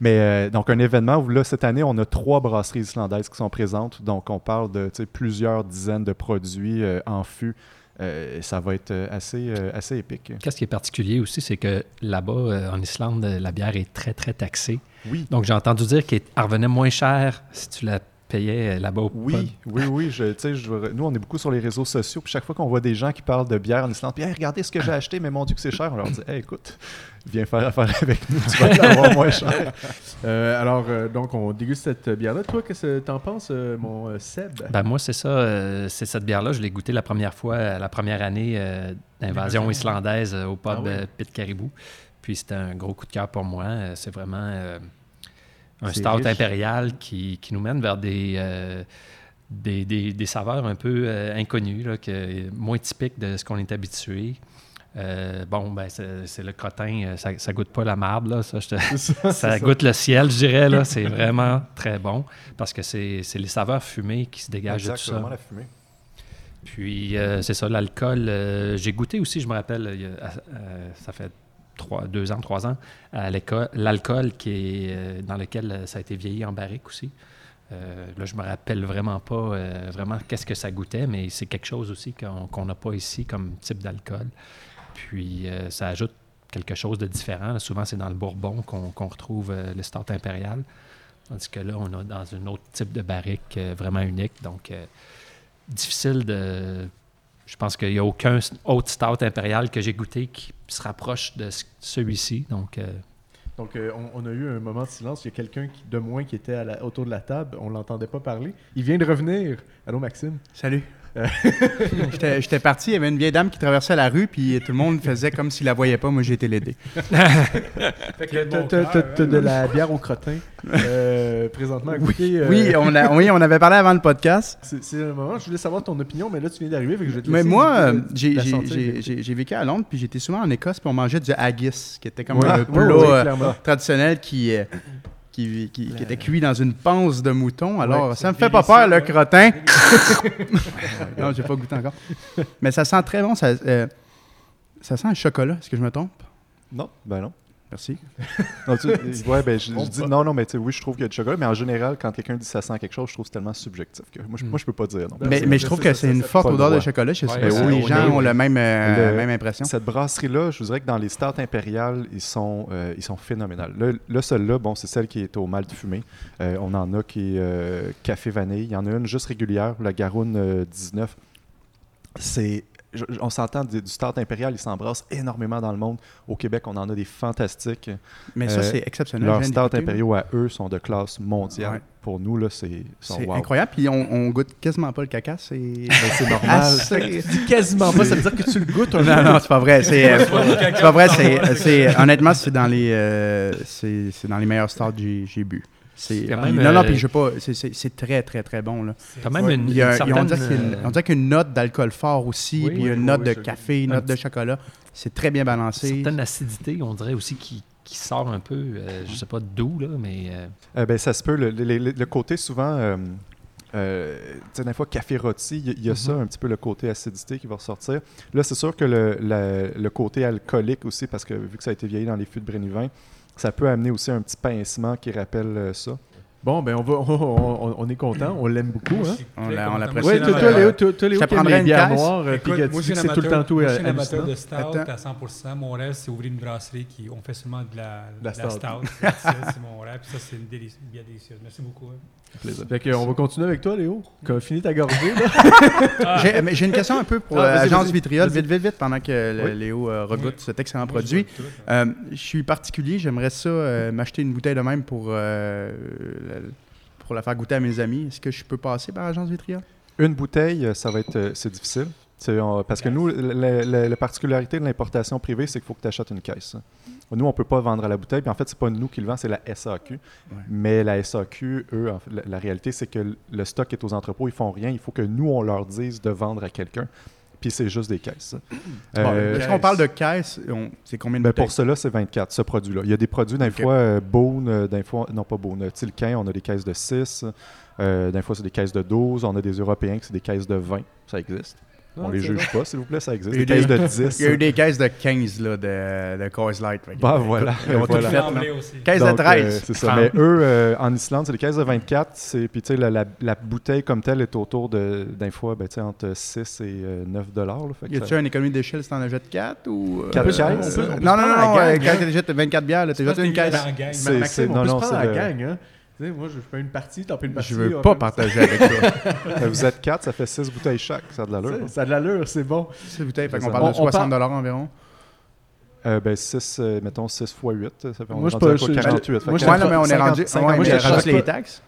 Mais donc, un événement où là, cette année, on a trois brasseries islandaises qui sont présentes. Donc, on parle de plusieurs dizaines de produits en fût. Euh, ça va être assez, euh, assez épique. Qu'est-ce qui est particulier aussi, c'est que là-bas, euh, en Islande, la bière est très, très taxée. Oui. Donc, j'ai entendu dire qu'elle revenait moins cher si tu la payais euh, là-bas au. Oui, oui, oui. Je, je, nous, on est beaucoup sur les réseaux sociaux. Puis chaque fois qu'on voit des gens qui parlent de bière en Islande, puis Hey, regardez ce que j'ai acheté, mais mon Dieu, que c'est cher. On leur dit Hey, écoute, viens faire affaire avec nous, tu vas l'avoir moins cher. Euh, alors, euh, donc, on déguste cette bière-là. Toi, qu'est-ce que t'en penses, euh, mon euh, Seb? Ben moi, c'est ça. euh, c'est cette bière-là. Je l'ai goûtée la première fois, euh, la première année euh, d'invasion islandaise euh, au pub Ah oui. Pit Caribou. Puis c'était un gros coup de cœur pour moi. C'est vraiment euh, un riche. impérial qui, qui nous mène vers des, euh, des, des- des saveurs un peu euh, inconnues, là, que, moins typiques de ce qu'on est habitué. Euh, bon, ben c'est le crottin, ça, ça goûte pas la marde, là, ça, te- ça, goûte le ciel, je dirais. là. C'est vraiment très bon parce que c'est les saveurs fumées qui se dégagent de tout c'est ça. la fumée. Puis euh, c'est ça, l'alcool. euh, J'ai goûté aussi, je me rappelle, ça fait deux ans, trois ans, à l'alcool qui est euh, dans lequel euh, ça a été vieilli en barrique aussi. Euh, là, je me rappelle vraiment pas vraiment qu'est-ce que ça goûtait, mais c'est quelque chose aussi qu'on n'a pas ici comme type d'alcool. Puis ça ajoute quelque chose de différent. Souvent, c'est dans le Bourbon qu'on retrouve le start impérial. Tandis que là, on a dans un autre type de barrique vraiment unique. Donc, difficile de. Je pense qu'il n'y a aucun autre stout impérial que j'ai goûté qui se rapproche de ce- celui-ci. Donc, euh, Donc, euh, on, on a eu un moment de silence. Il y a quelqu'un de moins qui était à la- autour de la table. On l'entendait pas parler. Il vient de revenir. Allô, Maxime? Salut. J'étais j'étais parti, il y avait une vieille dame qui traversait la rue, puis tout le monde faisait comme s'il la voyait pas. Moi, j'ai été t'as- t'as- hein. de la bière au crottin euh, présentement goûter. euh, Oui, on a, oui, on avait parlé avant le podcast. C'est un moment, je voulais savoir ton opinion, mais là, tu viens d'arriver, fait que je vais te Mais moi, euh, j'ai- vécu à Londres, puis j'étais souvent en Écosse, puis on mangeait du haggis, qui était comme Ouais, un plat ouais, euh, traditionnel qui, euh, qui, qui- qui était cuit dans une panse de mouton. Alors, Ouais, ça me fait pas peur, le crottin. non, j'ai pas goûté encore. Mais ça sent très bon. Ça, euh, ça sent un chocolat. Est-ce que je me trompe? Non, ben non. Merci. Non, tu- ouais, ben, je, dis non, non, mais tu sais, oui, je trouve qu'il y a du chocolat, mais en général, quand quelqu'un dit ça sent quelque chose, je trouve que c'est tellement subjectif que moi, je, moi, je peux pas dire non. Ben, mais, je trouve que c'est une forte le odeur de chocolat. Je sais Ouais, pas si oui, les gens oui. ont la même, euh, Le- même impression. Cette brasserie-là, je vous dirais que dans les stouts impériales, ils sont, euh, ils sont phénoménales. Là, là, celle-là, bon, c'est celle qui est au malt fumé. Euh, on en a qui est euh, café vanille. Il y en a une juste régulière, la Garonne euh, 19. C'est je- on s'entend du, du stout impérial, il s'embrasse énormément dans le monde. Au Québec, on en a des fantastiques. Mais ça, Euh, c'est exceptionnel. Leurs d'écouter, impériaux à eux sont de classe mondiale. Ouais. Pour nous, là, c'est sont C'est wow. incroyable. Puis on, on goûte quasiment pas le caca. C'est Ben, normal. dis quasiment pas, ça veut dire que tu le goûtes un Non, non, c'est pas vrai. C'est euh, pas vrai. C'est, honnêtement, c'est dans les, euh, c'est, dans les meilleurs stouts que j'ai, j'ai bu. C'est, Quand puis- même, non, non, euh, puis je sais pas. C'est, c'est, c'est très, très, très bon là. quand même Ouais, une, Il y a, une on, dirait une- euh, on dirait qu'il y a une note d'alcool fort aussi, Oui, puis oui, une oui, note oui, de café, une un note de chocolat. C'est très bien balancé. certaine acidité, on dirait aussi, qui, qui sort un peu, euh, je sais pas d'où, là, mais euh, Euh, ben, ça se peut. Le, le- le- le côté souvent, euh, euh, tu sais, des fois, café rôti, il y, a ça, un petit peu le côté acidité qui va ressortir. Là, c'est sûr que le, la- le côté alcoolique aussi, parce que vu que ça a été vieilli dans les fûts de Brénivin, ça peut amener aussi un petit pincement qui rappelle euh, ça. Bon, ben on, va, on, on- on est content, on l'aime beaucoup. Hein? On l'a- on l'apprécie. Je toi, Léo, toi, toi, Léo, Ça qui aime prendrait les une bières caisse. noires, puis que tu dis c'est tout le temps tout moi, je suis un amateur de stout Attends. à 100%. Mon rêve, c'est ouvrir une brasserie qui on fait seulement de la, La stout. c'est mon rêve. Puis ça, c'est une, bière délicieuse. Merci beaucoup. Plaisir. Fait que, on va continuer avec toi, Léo. Quand fini ta gorgée, là. J'ai, mais j'ai une question un peu pour Ah, euh. Vitriol, vite, vite, vite, pendant que Oui. Léo euh, regoute Oui. cet excellent produit. Euh, je suis particulier, j'aimerais ça euh, m'acheter une bouteille de même pour, euh, le- pour la faire goûter à mes amis. Est-ce que je peux passer par l'agence Vitria? Une bouteille, euh, ça va être, euh, c'est difficile. C'est, euh, parce que nous, la, la- la particularité de l'importation privée, c'est qu'il faut que tu achètes une caisse. Nous, on ne peut pas vendre à la bouteille. Puis en fait, c'est pas nous qui le vend, c'est la SAQ. Mais la SAQ, eux, en fait, la, la réalité, c'est que le- stock est aux entrepôts, ils font rien. Il faut que nous, on leur dise de vendre à quelqu'un. Puis c'est juste des caisses. Bon, Euh, Est-ce qu'on parle de caisse? on- C'est combien de ben, pour cela, c'est 24, ce produit-là. Il y a des produits, d'un fois, euh, Beaune, euh, d'un fois, non pas Beaune, euh, Tilquin, on a des caisses de 6, euh, d'un fois, c'est des caisses de 12, on a des Européens qui c'est des caisses de 20, ça existe. On les juge pas, s'il vous plaît, ça existe. Il y a Des eu caisses de des- 10. Il y a eu des caisses de 15 là, de, de Coors Light. Bah voilà. Ils ont tout voilà. fait, aussi. Caisse Donc, de 13. euh, c'est ça. 30. Mais eux, euh, en Islande, c'est des caisses de 24. c'est- Puis, tu sais, la, la- la bouteille comme telle est autour de, d'un fois, ben, tu sais, entre 6 et euh, 9 dollars. là. Fait que y ça- a-tu une économie d'échelle si t'en achètes 4 ou. euh, Quatre euh, caisses? Non, non, non, euh, quand tu achètes 24 bières, t'as jeté une caisse. Dans la gang. C'est- non, peut se non, prendre c'est la gang, hein. Tu sais, moi, je fais une partie, t'en fais une partie. Je veux pas partager avec toi. Vous êtes 4, ça fait 6 bouteilles chaque. Ça a de l'allure. Ça, ça a de l'allure, c'est bon. C'est bouteille, fait qu'on ça. parle de On- on 60 parle- environ. Euh, ben, 6, mettons 6 x 8, ça fait on Moi, est je je- 48. fait moi, Ouais, non, mais on est 50, rendu. 50, Ouais, moi, mais je- rajoute je- les je- taxes.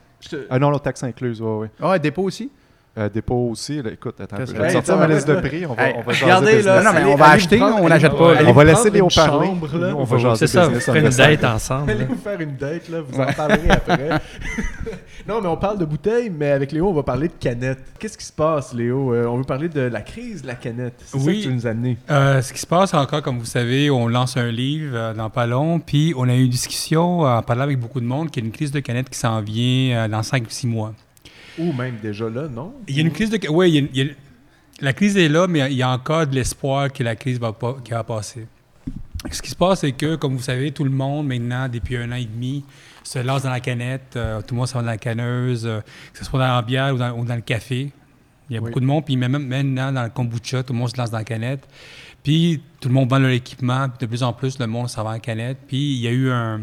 Ah non, la taxe incluse, oui, oui. Ah, ouais, dépôt aussi? Euh, dépôt aussi. là, écoute, attends, je vais sortir ma liste de prix. On va, Hey, on va Regardez, là. Non, mais on va acheter, on n'achète pas, On va laisser Léo parler. chambre, là. On va jaser C'est ça, vous ferez une ensemble. date ensemble. Allez vous faire une date, là, vous en parlerez après. non, mais on parle de bouteilles, mais avec Léo, on va parler de canettes. Qu'est-ce qui se passe, Léo? Euh, on veut parler de la crise de la canette. C'est ça Oui. que tu nous as amené. Euh, ce qui se passe encore, comme vous savez, on lance un livre euh, dans pas long, puis on a eu une discussion en parlant avec beaucoup de monde qu'il y a une crise de canette qui s'en vient dans 5-6 mois. Ou même déjà là, non? Il y a une crise de... Oui, il y a une- il y a- la crise est là, mais il y a encore de l'espoir que la crise va, pas, qui va passer. Ce qui se passe, c'est que, comme vous savez, tout le monde, maintenant, depuis un an et demi, se lance dans la canette. euh, tout le monde s'en va dans la canneuse, euh, que ce soit dans la bière ou dans, ou dans le café. Il y a Oui. beaucoup de monde, puis même maintenant, dans le kombucha, tout le monde se lance dans la canette. Puis tout le monde vend leur équipement, puis de plus en plus, le monde s'en va en canette. Puis il y a eu un...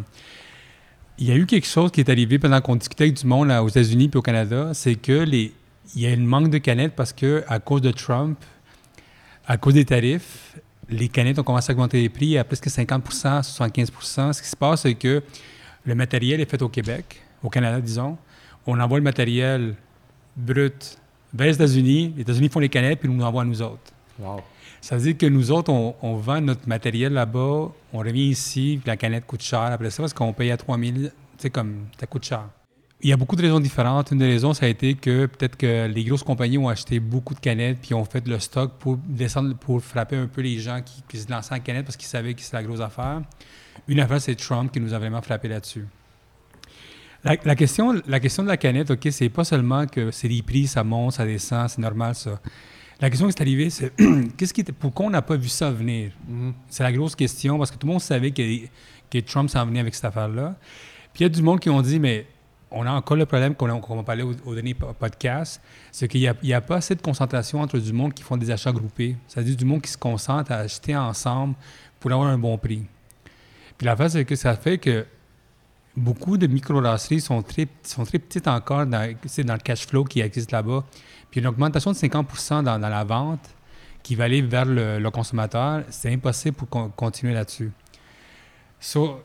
Il y a eu quelque chose qui est arrivé pendant qu'on discutait avec du monde là, aux États-Unis puis au Canada, c'est que il y a une manque de canettes parce que à cause de Trump, à cause des tarifs, les canettes ont commencé à augmenter les prix à presque 50 75 Ce qui se passe, c'est que le matériel est fait au Québec, au Canada, disons. On envoie le matériel brut vers les États-Unis. Les États-Unis font les canettes puis nous l'envoient à nous autres. Wow. Ça veut dire que nous autres, on, vend notre matériel là-bas, on revient ici, puis la canette coûte cher après ça parce qu'on paye à 3000, tu sais, comme ça coûte cher. Il y a beaucoup de raisons différentes. Une des raisons, ça a été que peut-être que les grosses compagnies ont acheté beaucoup de canettes puis ont fait le stock pour descendre, pour frapper un peu les gens qui, se lançaient en canette parce qu'ils savaient que c'est la grosse affaire. Une affaire, c'est Trump qui nous a vraiment frappé là-dessus. La, la question, la question de la canette, OK, c'est pas seulement que c'est les prix, ça monte, ça descend, c'est normal ça. La question qui est arrivée, c'est qu'est-ce qui était, pourquoi on n'a pas vu ça venir? Mhm. C'est la grosse question parce que tout le monde savait que, que Trump s'en venait avec cette affaire-là. Puis il y a du monde qui ont dit, mais on a encore le problème qu'on va parler au, au dernier po- podcast, c'est qu'il n'y a, pas assez de concentration entre du monde qui font des achats groupés. C'est-à-dire du monde qui se concentre à acheter ensemble pour avoir un bon prix. Puis l'affaire, c'est que ça fait que beaucoup de microbrasseries sont très, sont très petites encore dans le cash flow qui existe là-bas. Une augmentation de 50 dans, dans la vente qui va aller vers le, consommateur, c'est impossible pour continuer là-dessus. So,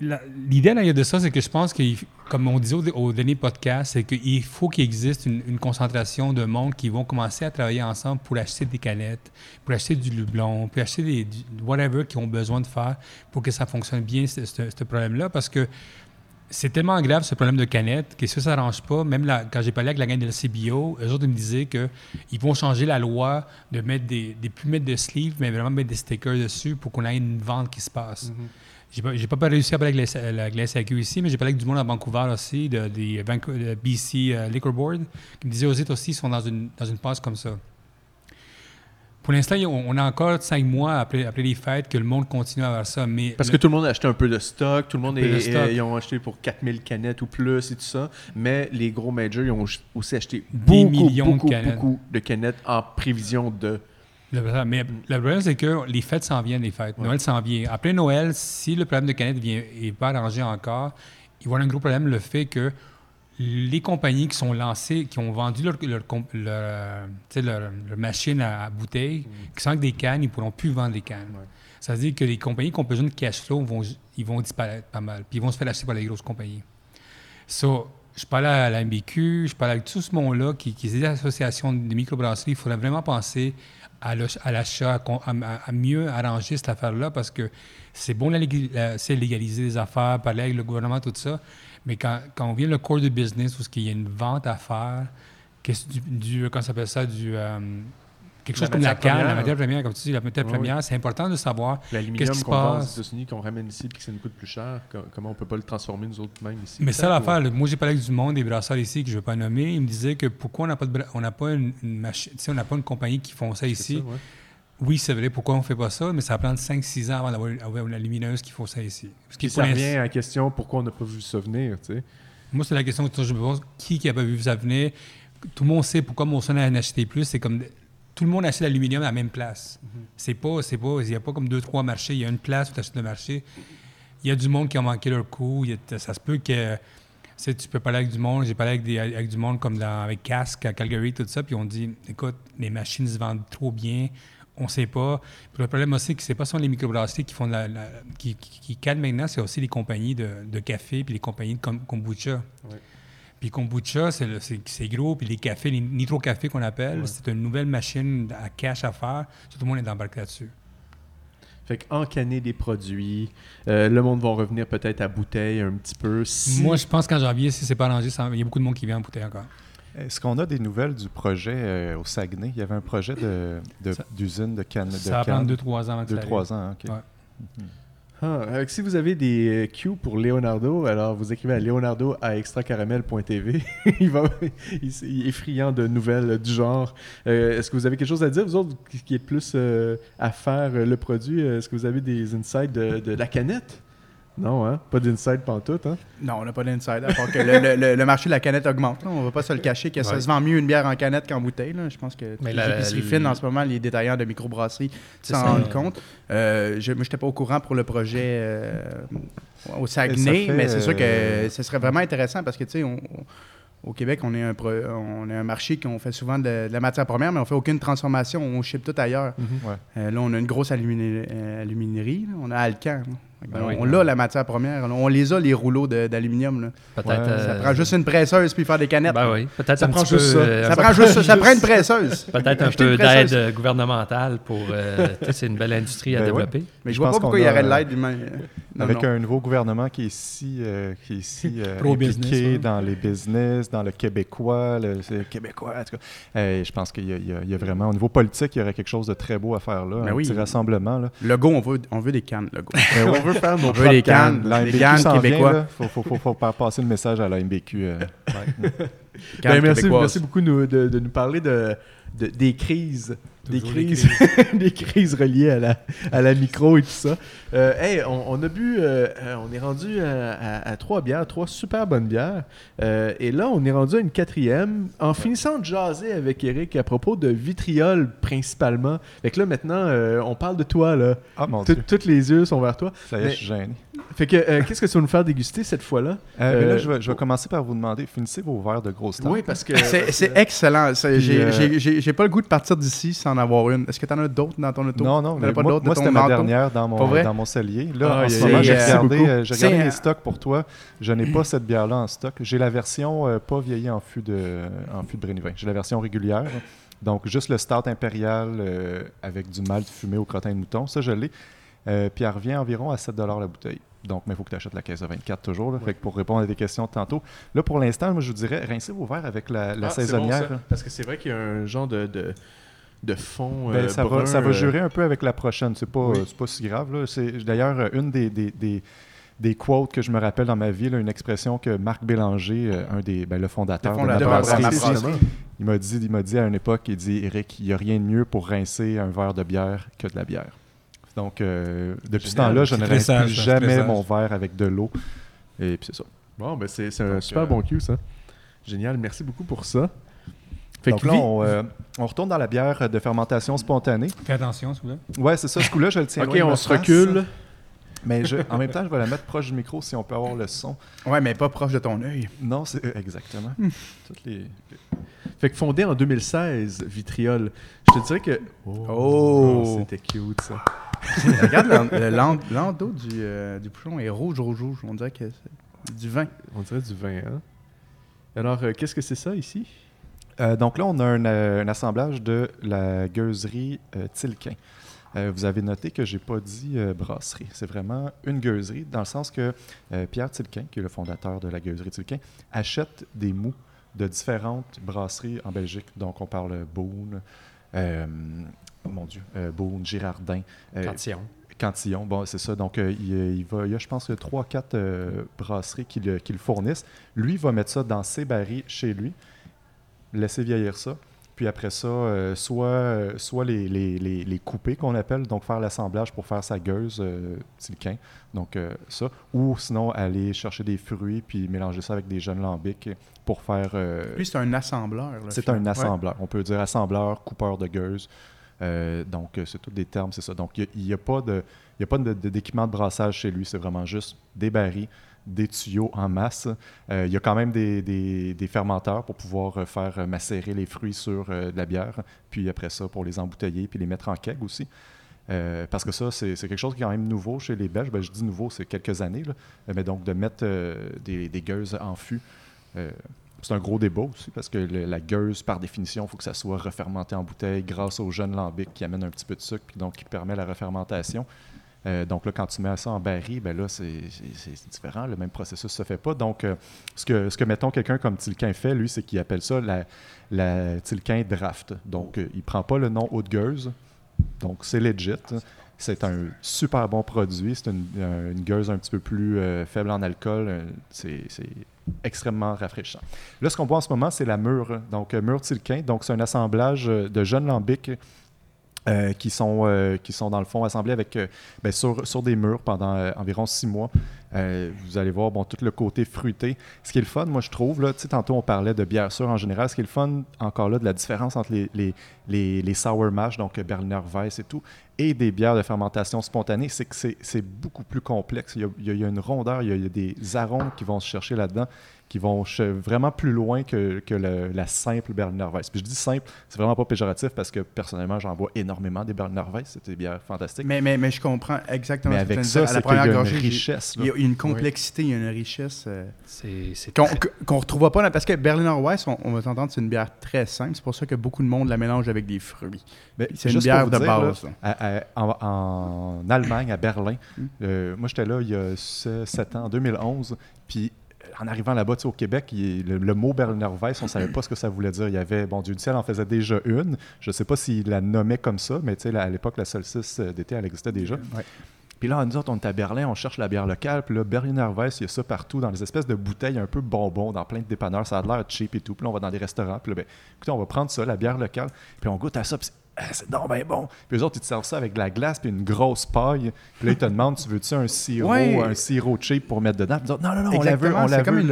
L'idée de ça, c'est que je pense que, comme on disait au, dernier podcast, c'est qu'il faut qu'il existe une, concentration de monde qui vont commencer à travailler ensemble pour acheter des canettes, pour acheter du lublon, pour acheter des, du whatever qu'ils ont besoin de faire pour que ça fonctionne bien, ce problème-là. Parce que c'est tellement grave, ce problème de canettes, que si ça ne s'arrange pas, même la- quand j'ai parlé avec la gang de la CBO, eux autres ils me disaient qu'ils vont changer la loi de mettre des, des plus mettre de sleeves, mais vraiment mettre des stickers dessus pour qu'on ait une vente qui se passe. J'ai pas, j'ai pas réussi à parler avec la, la, la SAQ ici, mais j'ai parlé avec du monde à Vancouver aussi, de, des de BC euh, Liquor Board, qui me disaient aux aussi, ils sont dans une, dans une passe comme ça. Pour l'instant, on a encore cinq mois après, après les fêtes que le monde continue à avoir ça. Mais Parce le- que tout le monde a acheté un peu de stock, tout le monde est, stock. ils ont acheté pour 4000 canettes ou plus et tout ça, mais les gros majors ils ont aussi acheté Des beaucoup, de beaucoup, canettes. beaucoup de canettes en prévision de. Le- mais le problème, c'est que les fêtes s'en viennent, les fêtes. Noël s'en vient. Après Noël, si le problème de canette vient, est pas arrangé encore, il va y avoir un gros problème, le fait que les compagnies qui sont lancées, qui ont vendu leur, machine à, à bouteilles, qui sont avec des cannes, ils ne pourront plus vendre des cannes. Ça veut dire que les compagnies qui ont besoin de cash flow vont, ils vont disparaître pas mal. Puis ils vont se faire acheter par les grosses compagnies. So, je parle à la MBQ, je parle avec tout ce monde-là qui, qui est des associations de microbrasseries. Il faudrait vraiment penser à l'achat, à, con- à- à mieux arranger cette affaire-là parce que c'est bon c'est légaliser les affaires, parler avec le gouvernement, tout ça. Mais quand, quand on vient le core du business, où il y a une vente à faire, qu'est-ce du, du comment ça s'appelle ça, du, euh, quelque La chose comme la canne, la matière première, comme tu dis, la matière Oui, première, c'est important de savoir Qu'est-ce qui se qu'on vend aux passe? États-Unis, qu'on ramène ici puis que ça nous coûte plus cher, co- comment on peut pas le transformer nous autres même ici? Mais ça, l'affaire, moi, j'ai parlé avec du monde, des brasseurs ici, que je ne vais pas nommer. Ils me disaient que pourquoi on n'a pas, de bra- on n'a pas une, machine, on n'a pas une compagnie qui font ça ici. c'est ça, ouais. Oui, c'est vrai, pourquoi on ne fait pas ça, mais ça prend 5-6 ans avant d'avoir une lumineuse qui font ça ici. Ce qui Puis est ça revient à la question pourquoi on n'a pas vu ça venir, tu sais? Moi, c'est la question que je me pose. Qui qui n'a pas vu ça venir? Tout le monde sait pourquoi Molson a en acheté plus. C'est comme... Tout le monde achète l'aluminium à la même place. C'est pas... c'est pas Il n'y a pas comme deux, trois marchés. Il y a une place où tu achètes le marché. Il y a du monde qui a manqué leur coup. Y a- ça se peut que... Tu sais, tu peux parler avec du monde. J'ai parlé avec, des, avec du monde comme dans, avec Casque à Calgary, tout ça. Puis on dit, écoute, les machines se vendent trop bien. On sait pas. Puis le problème aussi, que c'est pas seulement les microbrasseries qui font de la, la- qui, qui, qui calment maintenant, c'est aussi les compagnies de, de café puis les compagnies de kom- kombucha. Puis kombucha, c'est gros. Puis les cafés, les nitro-cafés qu'on appelle, Ouais. c'est une nouvelle machine à cash à faire. Tout le monde est embarqué là-dessus. Fait qu'encanner des produits, euh, le monde va revenir peut-être à bouteille un petit peu. Si... Moi, je pense qu'en janvier, si c'est pas arrangé, il y a beaucoup de monde qui vient en bouteille encore. Est-ce qu'on a des nouvelles du projet euh, au Saguenay? Il y avait un projet de- de- d'usine de canne. de Ça va canne. prendre 2-3 ans avant que ça Deux, arrive. trois ans, OK. Ouais. Ah, euh, si vous avez des euh, cues pour Leonardo, alors vous écrivez à leonardo à extracaramel.tv. il, va, il, est friand de nouvelles du genre. Euh, Est-ce que vous avez quelque chose à dire, vous autres, qui, qui est plus euh, à faire le produit? Est-ce que vous avez des insights de, de la canette? Non, hein? Pas d'insight pantoute, hein? Non, on n'a pas d'inside. À part que le, le- le- le marché de la canette augmente. là. On ne va pas se le cacher que ça se vend mieux une bière en canette qu'en bouteille. là. Je pense que Mais les la- épiceries fines en ce moment, les détaillants de microbrasseries C'est s'en rendent compte. Euh, je, moi, je n'étais pas au courant pour le projet euh, au Saguenay, fait, mais c'est sûr que euh, ce serait vraiment intéressant parce que, tu sais, on- on- au Québec, on est, un pro- on est un marché qu'on fait souvent de, de la matière première, mais on fait aucune transformation. On ship tout ailleurs. Ouais. Euh, là, on a une grosse euh, aluminerie. là. On a Alcan. Que Ben on oui. on l'a, la matière première. On les a, les rouleaux d'aluminium. là. Peut-être. Ouais, euh, Ça prend juste une presseuse puis faire des canettes. Ben oui, peut-être Ça un prend juste ça. euh, Ça prend juste ça. Ça prend une presseuse. Peut-être un peu d'aide gouvernementale pour. euh, tu sais, c'est une belle industrie à Ben ouais. développer. Mais je Je vois pense pas pourquoi il y aurait de l'aide humaine. Avec non. un nouveau gouvernement qui est ici, euh, qui est euh, impliqué ouais. dans les business, dans le québécois, le, québécois, en tout cas. Euh, je pense qu'il y, a- y y vraiment, au niveau politique, il y aurait quelque chose de très beau à faire là, Ben un oui. petit rassemblement. Là. Le go, on veut, on veut des cannes. Le go. Ben ouais. on veut faire nos veut les propres cannes. La Les cannes québécois. là. Faut, faut, faut, faut faire passer le message à la MBQ. euh. Ben, Cannes merci, merci beaucoup nous- de, de nous parler de, de- des crises. Des crises, des crises reliées à la, à la micro et tout ça. Euh, hey, on, on a bu, euh, euh, on est rendu à, à- à trois bières, trois super bonnes bières. Euh, et là, on est rendu à une quatrième. En finissant de jaser avec Eric à propos de vitriol principalement. Fait que là, maintenant, on parle de toi. là. Ah mon Dieu, Tous les yeux sont vers toi. ça y est, mais- je suis gêné. Fait que, euh, qu'est-ce que tu vas nous faire déguster cette fois-là? Euh, mais Euh, là, je vais, je vais commencer par vous demander, finissez vos verres de grosse taille. Oui, parce que. C'est c'est excellent. J'ai euh, j'ai- j'ai- j'ai pas le goût de partir d'ici sans en avoir une. Est-ce que tu en as d'autres dans ton auto? Non, non, T'en mais as pas moi, moi, c'était ma dernière dans Pas mon, dans mon cellier. Là, Ah, en ce moment, j'ai regardé, euh, j'ai regardé euh, stocks pour toi. Je n'ai pas cette bière-là en stock. J'ai la version euh, pas vieillie en fût de, en fût de Brénivin. J'ai la version régulière. Donc, juste le start impérial euh, avec du malt fumé au crottin de mouton. Ça, je l'ai. Euh, puis, elle revient environ à 7 la bouteille. Donc, mais il faut que tu achètes la caisse de 24 toujours. là. Fait que pour répondre à des questions de tantôt. Là, pour l'instant, moi, je vous dirais, rincez vos verres avec la, la Ah, saisonnière. bon. Parce que c'est vrai qu'il y a un genre de, de, de fond. Ben, euh, ça, va, ça va euh, jurer un peu avec la prochaine. C'est pas, Oui. pas si grave. C'est d'ailleurs une des, des, des, des quotes que je me rappelle dans ma vie, là, une expression que Marc Bélanger, euh, un des, ben, le fondateur, Le de de ma brasserie. il m'a dit, il m'a dit à une époque, il dit Eric, il n'y a rien de mieux pour rincer un verre de bière que de la bière. Donc, euh, depuis ce temps-là, je ne c'est très jamais mon verre avec de l'eau. Et puis c'est ça. Bon, ben c'est c'est un Donc, super euh, bon cue, ça. Génial, merci beaucoup pour ça. Fait Donc que là, on, euh, on retourne dans la bière de fermentation spontanée. Fais attention, vous plaît. Ouais, c'est ça. Ce coup-là, je le tiens. Ok, loin on se recule. Mais je- en même temps, je vais la mettre proche du micro si on peut avoir le son. Ouais, mais pas proche de ton œil. Non, c'est exactement. Toutes les... Fait que fondé en 2016, Vitriol. Je te dirais que. Oh! C'était cute, ça. Regarde l'en- le l'en- l'endos du, euh, du bouchon est rouge, rouge, rouge. On dirait que c'est du vin. On dirait du vin, hein? Alors, euh, qu'est-ce que c'est ça ici? Euh, donc là, on a un, euh, un assemblage de la gueuserie euh, Tilquin. Euh, vous avez noté que j'ai pas dit euh, brasserie. C'est vraiment une gueuserie, dans le sens que euh, Pierre Tilquin, qui est le fondateur de la gueuserie Tilquin, achète des mous de différentes brasseries en Belgique. Donc on parle Beaune, euh, oh mon Dieu, euh, Beaune, Girardin, euh, Cantillon. Cantillon, bon, c'est ça. Donc, euh, il, il va, il y a, je pense, 3-4 brasseries qui le, qui le fournissent. Lui va mettre ça dans ses barils chez lui, laisser vieillir ça. Puis après ça, euh, soit, euh, soit les, les, les, les couper qu'on appelle, donc faire l'assemblage pour faire sa gueuse euh, Tilquin. Donc euh, ça. Ou sinon aller chercher des fruits puis mélanger ça avec des jeunes lambics pour faire. euh, Lui, c'est un assembleur. c'est un assembleur. On peut dire assembleur, coupeur de gueuse. Euh, donc, euh, c'est tous des termes, c'est ça. Donc, il n'y a, a pas de- de- d'équipement de brassage chez lui. C'est vraiment juste des barils, des tuyaux en masse. Euh, il y a quand même des, des- fermenteurs pour pouvoir faire macérer les fruits sur de la bière. Puis après ça, pour les embouteiller puis les mettre en keg aussi. Parce que ça, c'est quelque chose qui est quand même nouveau chez les Belges. Ben, je dis nouveau, c'est quelques années. Mais donc, de mettre des, des gueuses en fût, c'est un gros débat aussi, parce que la gueuse, par définition, il faut que ça soit refermenté en bouteille grâce au jeune lambic qui amène un petit peu de sucre, puis donc qui permet la refermentation. Euh, donc là, quand tu mets ça en baril, ben là, c'est différent. Le même processus se fait pas. Donc, euh, ce, que, ce que, mettons, quelqu'un comme Tilquin fait, lui, c'est qu'il appelle ça la, Tilquin Draft. Donc, euh, il prend pas le nom haute gueuse. Donc, c'est legit. C'est un super bon produit. C'est une, un- une gueuse un petit peu plus faible en alcool. C'est extrêmement rafraîchissant. Là, ce qu'on voit en ce moment, c'est la mûre. Donc, euh, mûre Tilquin. Donc, c'est un assemblage euh, de jeunes lambics euh, qui, sont, euh, qui sont, dans le fond, assemblés avec, euh, ben, sur, sur des murs pendant environ six mois. Vous allez voir bon, tout le côté fruité. Ce qui est le fun, moi, je trouve, là, tantôt, on parlait de bière sûre en général. Ce qui est le fun, encore là, de la différence entre les, les, les, les sour mash, donc Berliner Weiss et tout, et des bières de fermentation spontanée, c'est que c'est- beaucoup plus complexe. Il y a, une rondeur, il y a des arômes qui vont se chercher là-dedans, qui vont vraiment plus loin que, que le- la simple Berliner Weiss. Puis je dis simple, c'est vraiment pas péjoratif parce que personnellement, j'en bois énormément des Berliner Weiss, c'est des bières fantastiques. Mais, Mais, mais, mais je comprends exactement ce que tu avec dire. ça, À la c'est qu'il y première a une gorgée, richesse. Il y a une complexité, il y a une richesse euh, C'est c'est qu'on très- qu'on retrouvera pas. Là, parce que Berliner Weiss, on, on va s'entendre, c'est une bière très simple. C'est pour ça que beaucoup de monde la mélange avec des fruits. Mais C'est une bière de dire, base. là, là. à- à- en, en Allemagne, à Berlin, euh, moi j'étais là il y a 7 ans, en 2011, puis en arrivant là-bas, au Québec, il- le, le mot Berliner Weiss, on ne savait pas ce que ça voulait dire. Il y avait, bon, Dieu du ciel en faisait déjà une. Je ne sais pas s'il la nommait comme ça, mais tu sais, là, à l'époque, la solstice euh, d'été, elle existait déjà. Ouais. Puis là, nous autres, on est à Berlin, on cherche la bière locale. Puis là, Berliner Weiss, il y a ça partout, dans des espèces de bouteilles un peu bonbons, dans plein de dépanneurs. Ça a l'air cheap et tout. Puis là, on va dans des restaurants. Puis là, ben, écoutez, on va prendre ça, la bière locale. Puis on goûte à ça. Puis c'est- ah, c'est donc ben bon. Puis eux autres, ils te servent ça avec de la glace puis une grosse paille. Puis là, ils te demandent, tu veux-tu un sirop, Ouais. un sirop cheap pour mettre dedans? Puis ils disent, non, non, non, on la veut, on la c'est comme veut, une-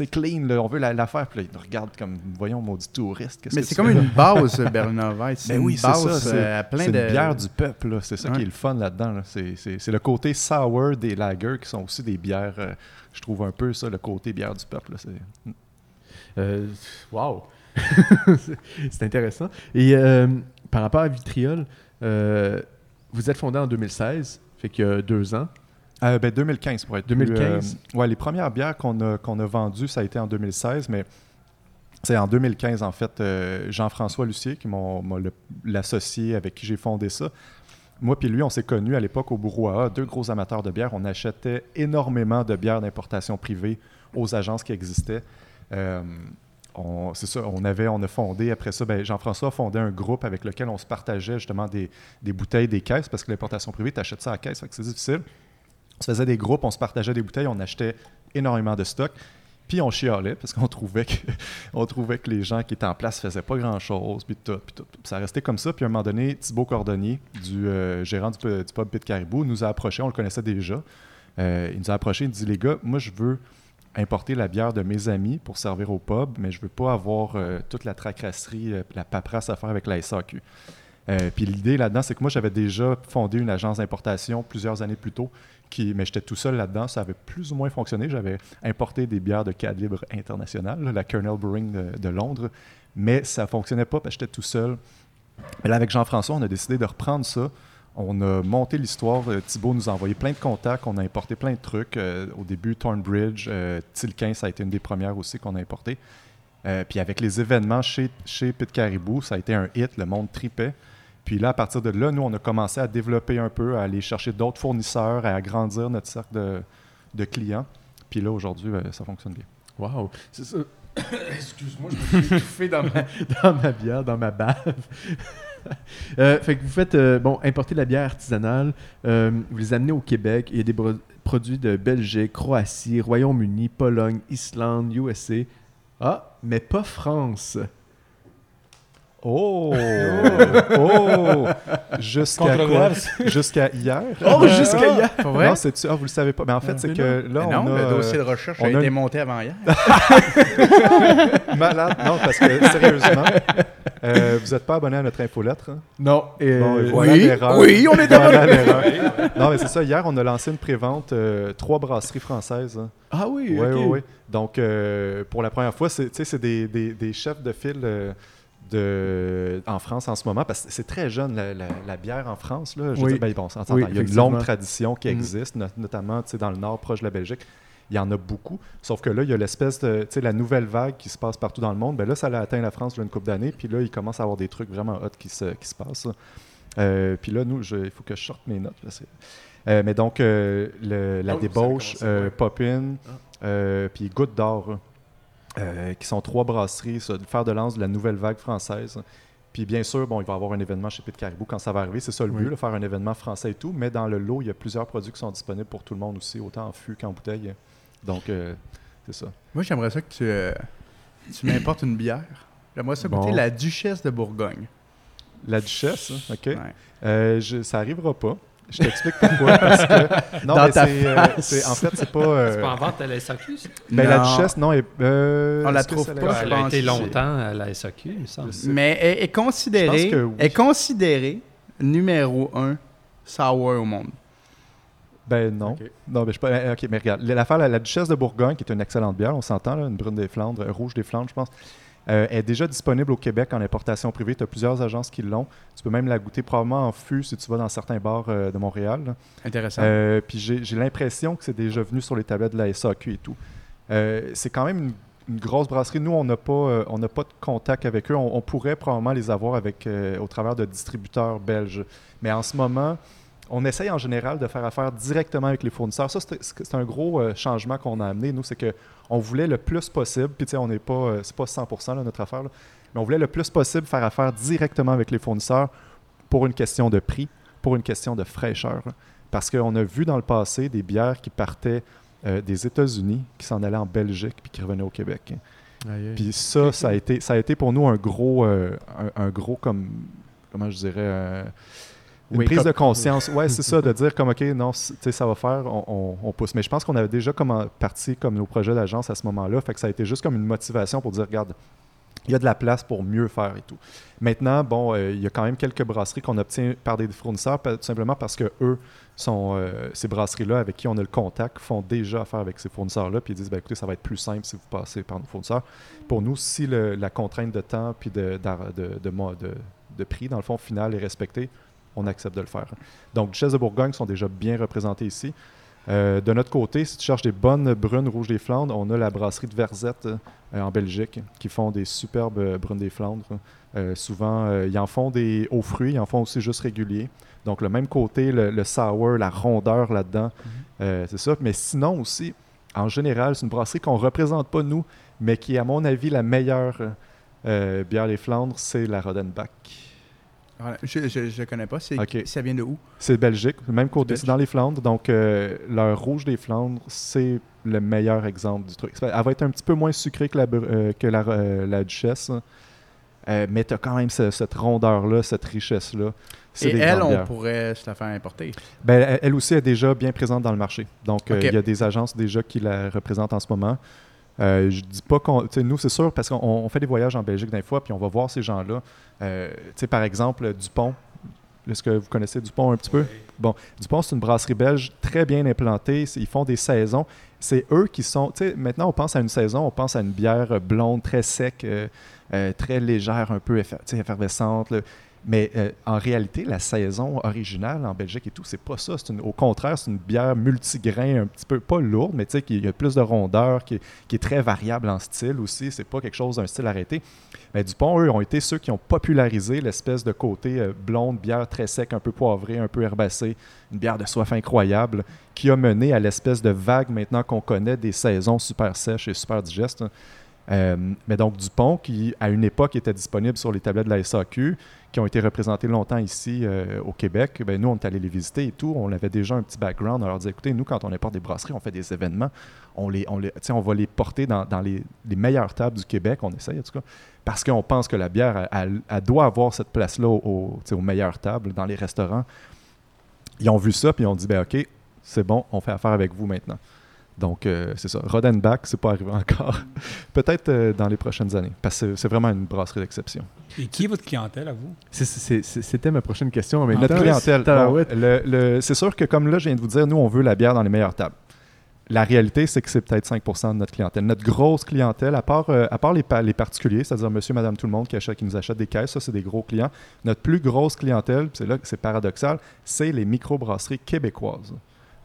le- clean, là, on veut la, la faire. Puis là, ils regardent comme, voyons, maudit touriste. qu'est-ce Mais que c'est comme une base, Berliner Weiss. C'est Ben une oui, c'est base ça. Euh, à plein c'est de. une bière du peuple. là. C'est ça qui est le fun là-dedans. là. C'est- C'est c'est le côté sour des lagers qui sont aussi des bières. euh, je trouve un peu ça, le côté bière du peuple. là. C'est- Euh, wow! C'est- c'est intéressant. Et euh, par rapport à Vitriol, euh, vous êtes fondé en 2016, fait qu'il y a deux ans. Euh, ben, 2015 pour être 2015. plus, euh, ouais, les premières bières qu'on a, qu'on a vendues, ça a été en 2016, mais c'est en 2015, en fait, Jean-François Lucier, qui le- l'associé avec qui j'ai fondé ça. Moi puis lui, on s'est connus à l'époque au Brouhaha, deux gros amateurs de bière. On achetait énormément de bières d'importation privée aux agences qui existaient. Euh, on- c'est ça, on avait, on a fondé après ça, ben, Jean-François a fondé un groupe avec lequel on se partageait justement des, bouteilles, des caisses, parce que l'importation privée, tu achètes ça à caisse, fait que c'est difficile. On se faisait des groupes, on se partageait des bouteilles, on achetait énormément de stock. Puis on chialait parce qu'on trouvait que on trouvait que les gens qui étaient en place faisaient pas grand chose puis tout, puis tout. Puis ça restait comme ça puis à un moment donné Thibaut Cordonnier du euh, gérant du, du pub Pit Caribou nous a approché on le connaissait déjà Euh, il nous a approché il nous dit les gars moi je veux importer la bière de mes amis pour servir au pub mais je veux pas avoir euh, toute la tracasserie euh, la paperasse à faire avec la SAQ euh, puis l'idée là-dedans, c'est que moi, j'avais déjà fondé une agence d'importation plusieurs années plus tôt, qui, mais j'étais tout seul là-dedans. Ça avait plus ou moins fonctionné. J'avais importé des bières de calibre international, la Colonel Brewing de, de Londres, mais ça fonctionnait pas parce que j'étais tout seul. Mais là, avec Jean-François, on a décidé de reprendre ça. On a monté l'histoire. euh, Thibaut nous a envoyé plein de contacts. On a importé plein de trucs. Euh, au début, Thornbridge, euh, ça a été une des premières aussi qu'on a importé. Euh, puis avec les événements chez, chez Pit Caribou, ça a été un hit. Le monde tripait. Puis là, à partir de là, nous, on a commencé à développer un peu, à aller chercher d'autres fournisseurs, à agrandir notre cercle de, clients. Puis là, aujourd'hui, ça fonctionne bien. Wow. Excuse-moi, je me suis étouffé dans ma bière, dans ma bave. Euh, fait que vous faites, euh, bon, importer la bière artisanale, euh, vous les amenez au Québec, il y a des produits de Belgique, Croatie, Royaume-Uni, Pologne, Islande, USA. Ah, mais pas France. Oh! oh! Jusqu'à quoi? Jusqu'à hier? Oh, jusqu'à hier! Vrai? Non, c'est-tu? Ah, vous le savez pas. Mais en fait, Ah, c'est que là, Mais on non, a... le dossier de recherche on a a été monté avant hier. Malade. Non, parce que, sérieusement, euh, vous n'êtes pas abonné à notre infolettre. hein? Non, et Bon, voilà oui, l'erreur. oui, on est l'erreur. Non, mais c'est ça. Hier, on a lancé une prévente, euh, trois brasseries françaises. hein. Ah oui, Oui, ok. oui, oui. Donc, euh, pour la première fois, c'est tu sais, c'est des, des- des chefs de file euh, de, en France en ce moment, parce que c'est très jeune, la, la- la bière en France. Là. Je veux Oui. dire, ben, bon, Oui, il y a une longue tradition qui Mm. existe, no- notamment dans le nord, proche de la Belgique. Il y en a beaucoup. Sauf que là, il y a l'espèce de. Tu sais, la nouvelle vague qui se passe partout dans le monde. Ben là, ça a atteint la France il y a une couple d'années. Puis là, il commence à avoir des trucs vraiment hot qui se, qui se passent. Euh, puis là, nous, je- il faut que je sorte mes notes. parce que- Euh, mais donc, euh, le- la Ah débauche, euh. Pop-In, Ah. euh, puis Goutte d'Or, euh, qui sont trois brasseries, ça, fer de lance de la nouvelle vague française. Puis bien sûr, bon, il va y avoir un événement chez Pit Caribou quand ça va arriver. C'est ça le Oui. but, là, faire un événement français et tout. Mais dans le lot, il y a plusieurs produits qui sont disponibles pour tout le monde aussi, autant en fût qu'en bouteille. Donc, euh, c'est ça. Moi, j'aimerais ça que tu, euh, tu m'importes une bière. J'aimerais ça goûter Bon. la Duchesse de Bourgogne. La duchesse, hein, OK. Ouais. Euh, je- ça arrivera pas. Je t'explique pourquoi. parce que, non, Dans mais ta c'est, euh, face. c'est- en fait, c'est pas. euh, C'est pas en vente à la SAQ, ça? ben, la Non. duchesse, non. est- euh, On la est-ce que trouve pas, je Elle a pense été que longtemps à la SAQ, il me semble. Mais elle est considérée, Je pense que oui. est considérée numéro un sour au monde. Ben non. Ok. Non, mais je pas. euh, Ok, mais regarde, l'affaire, la, la Duchesse de Bourgogne, qui est une excellente bière, on s'entend, là, une brune des Flandres, euh, rouge des Flandres, je pense, euh, est déjà disponible au Québec en importation privée. Tu as plusieurs agences qui l'ont. Tu peux même la goûter probablement en fût si tu vas dans certains bars euh, de Montréal. là. Intéressant. Euh, puis j'ai l'impression que c'est déjà venu sur les tablettes de la SAQ et tout. Euh, c'est quand même une, une grosse brasserie. Nous, on n'a pas, on n'a pas de contact avec eux. On, on pourrait probablement les avoir avec, au travers de distributeurs belges. Mais en ce moment, on essaye en général de faire affaire directement avec les fournisseurs. Ça, c'est c'est un gros euh, changement qu'on a amené. Nous, c'est que on voulait le plus possible, puis tu sais, on n'est pas, euh, c'est pas 100% là, notre affaire, là, mais on voulait le plus possible faire affaire directement avec les fournisseurs pour une question de prix, pour une question de fraîcheur. là. Parce qu'on a vu dans le passé des bières qui partaient euh, des États-Unis, qui s'en allaient en Belgique, puis qui revenaient au Québec. Aïe. Puis ça, ça a été, ça a été pour nous un gros, euh, un, un gros comme, comment je dirais, euh, une Wake prise up. de conscience. Ouais, c'est ça, de dire comme ok, non, tu sais, ça va faire, on, on- on pousse. Mais je pense qu'on avait déjà comme parti comme nos projets d'agence à ce moment-là, fait que ça a été juste comme une motivation pour dire, regarde, il y a de la place pour mieux faire et tout. Maintenant, bon, euh, il y a quand même quelques brasseries qu'on obtient par des fournisseurs, tout simplement parce que eux sont euh, ces brasseries-là avec qui on a le contact font déjà affaire avec ces fournisseurs-là, puis ils disent, ben, écoutez, ça va être plus simple si vous passez par nos fournisseurs. Pour nous, si le- la contrainte de temps puis de, de, de- de prix, dans le fond, final est respectée, on accepte de le faire. Donc, Duchesse de Bourgogne sont déjà bien représentés ici. Euh, de notre côté, si tu cherches des bonnes brunes rouges des Flandres, on a la brasserie de Verzette euh, en Belgique qui font des superbes euh, brunes des Flandres. Souvent, ils en font des aux fruits, ils en font aussi juste réguliers. Donc, le même côté, le, le sour, la rondeur là-dedans, euh, c'est ça. Mais sinon aussi, en général, c'est une brasserie qu'on ne représente pas nous, mais qui est, à mon avis, la meilleure bière des Flandres, c'est la Rodenbach. Voilà. Je, je connais pas. C'est, Ok. Ça vient de où? C'est Belgique, même côté, c'est dans les Flandres. Donc, euh, leur rouge des Flandres, c'est le meilleur exemple du truc. Elle va être un petit peu moins sucrée que la, euh, que la, euh, la Duchesse, euh, mais tu as quand même ce- cette rondeur-là, cette richesse-là. C'est Et des elle, on bières. pourrait se la faire importer. Ben, elle- aussi est déjà bien présente dans le marché. Donc, il y a des agences déjà qui la représentent en ce moment. Euh, je dis pas qu'on. Nous, c'est sûr, parce qu'on on fait des voyages en Belgique des fois, puis on va voir ces gens-là. Euh, par exemple, Dupont. Est-ce que vous connaissez Dupont un petit peu? Bon, Dupont, c'est une brasserie belge très bien implantée. Ils font des saisons. C'est eux qui sont. Tu sais, maintenant, on pense à une saison, on pense à une bière blonde, très sec, euh, euh, très légère, un peu effer- effervescente. là. Mais euh, en réalité, la saison originale en Belgique et tout, c'est pas ça. Une- au contraire, c'est une bière multigrain, un petit peu, pas lourde, mais tu sais, qui a plus de rondeur, qui est très variable en style aussi. C'est pas quelque chose d'un style arrêté. Mais Dupont, eux, ont été ceux qui ont popularisé l'espèce de côté euh, blonde, bière très sec, un peu poivrée, un peu herbacée, une bière de soif incroyable, qui a mené à l'espèce de vague maintenant qu'on connaît des saisons super sèches et super digestes. Euh, mais donc Dupont, qui à une époque était disponible sur les tablettes de la SAQ, qui ont été représentés longtemps ici euh, au Québec, ben, nous, on est allés les visiter et tout. On avait déjà un petit background. On leur disait, écoutez, nous, quand on importe des brasseries, on fait des événements. On, les, on, les, on va les porter dans, les, meilleures tables du Québec. On essaye, en tout cas. Parce qu'on pense que la bière, elle, elle- doit avoir cette place-là au- aux meilleures tables, dans les restaurants. Ils ont vu ça, puis ils ont dit, ben OK, c'est bon, on fait affaire avec vous maintenant. Donc, euh, c'est ça. Rodenbach, c'est pas arrivé encore. Peut-être euh, dans les prochaines années, parce que c'est vraiment une brasserie d'exception. Et qui est votre clientèle à vous? C'était ma prochaine question. Même Notre clientèle. bon, tabarouette. le- le- c'est sûr que, comme là, je viens de vous dire, nous, on veut la bière dans les meilleures tables. La réalité, c'est que c'est peut-être 5% de notre clientèle. Notre grosse clientèle, à part, euh, à part les, pa- les particuliers, c'est-à-dire monsieur, madame, tout le monde qui, achète, qui nous achète des caisses, ça, c'est des gros clients. Notre plus grosse clientèle, c'est là que c'est paradoxal, c'est les microbrasseries québécoises.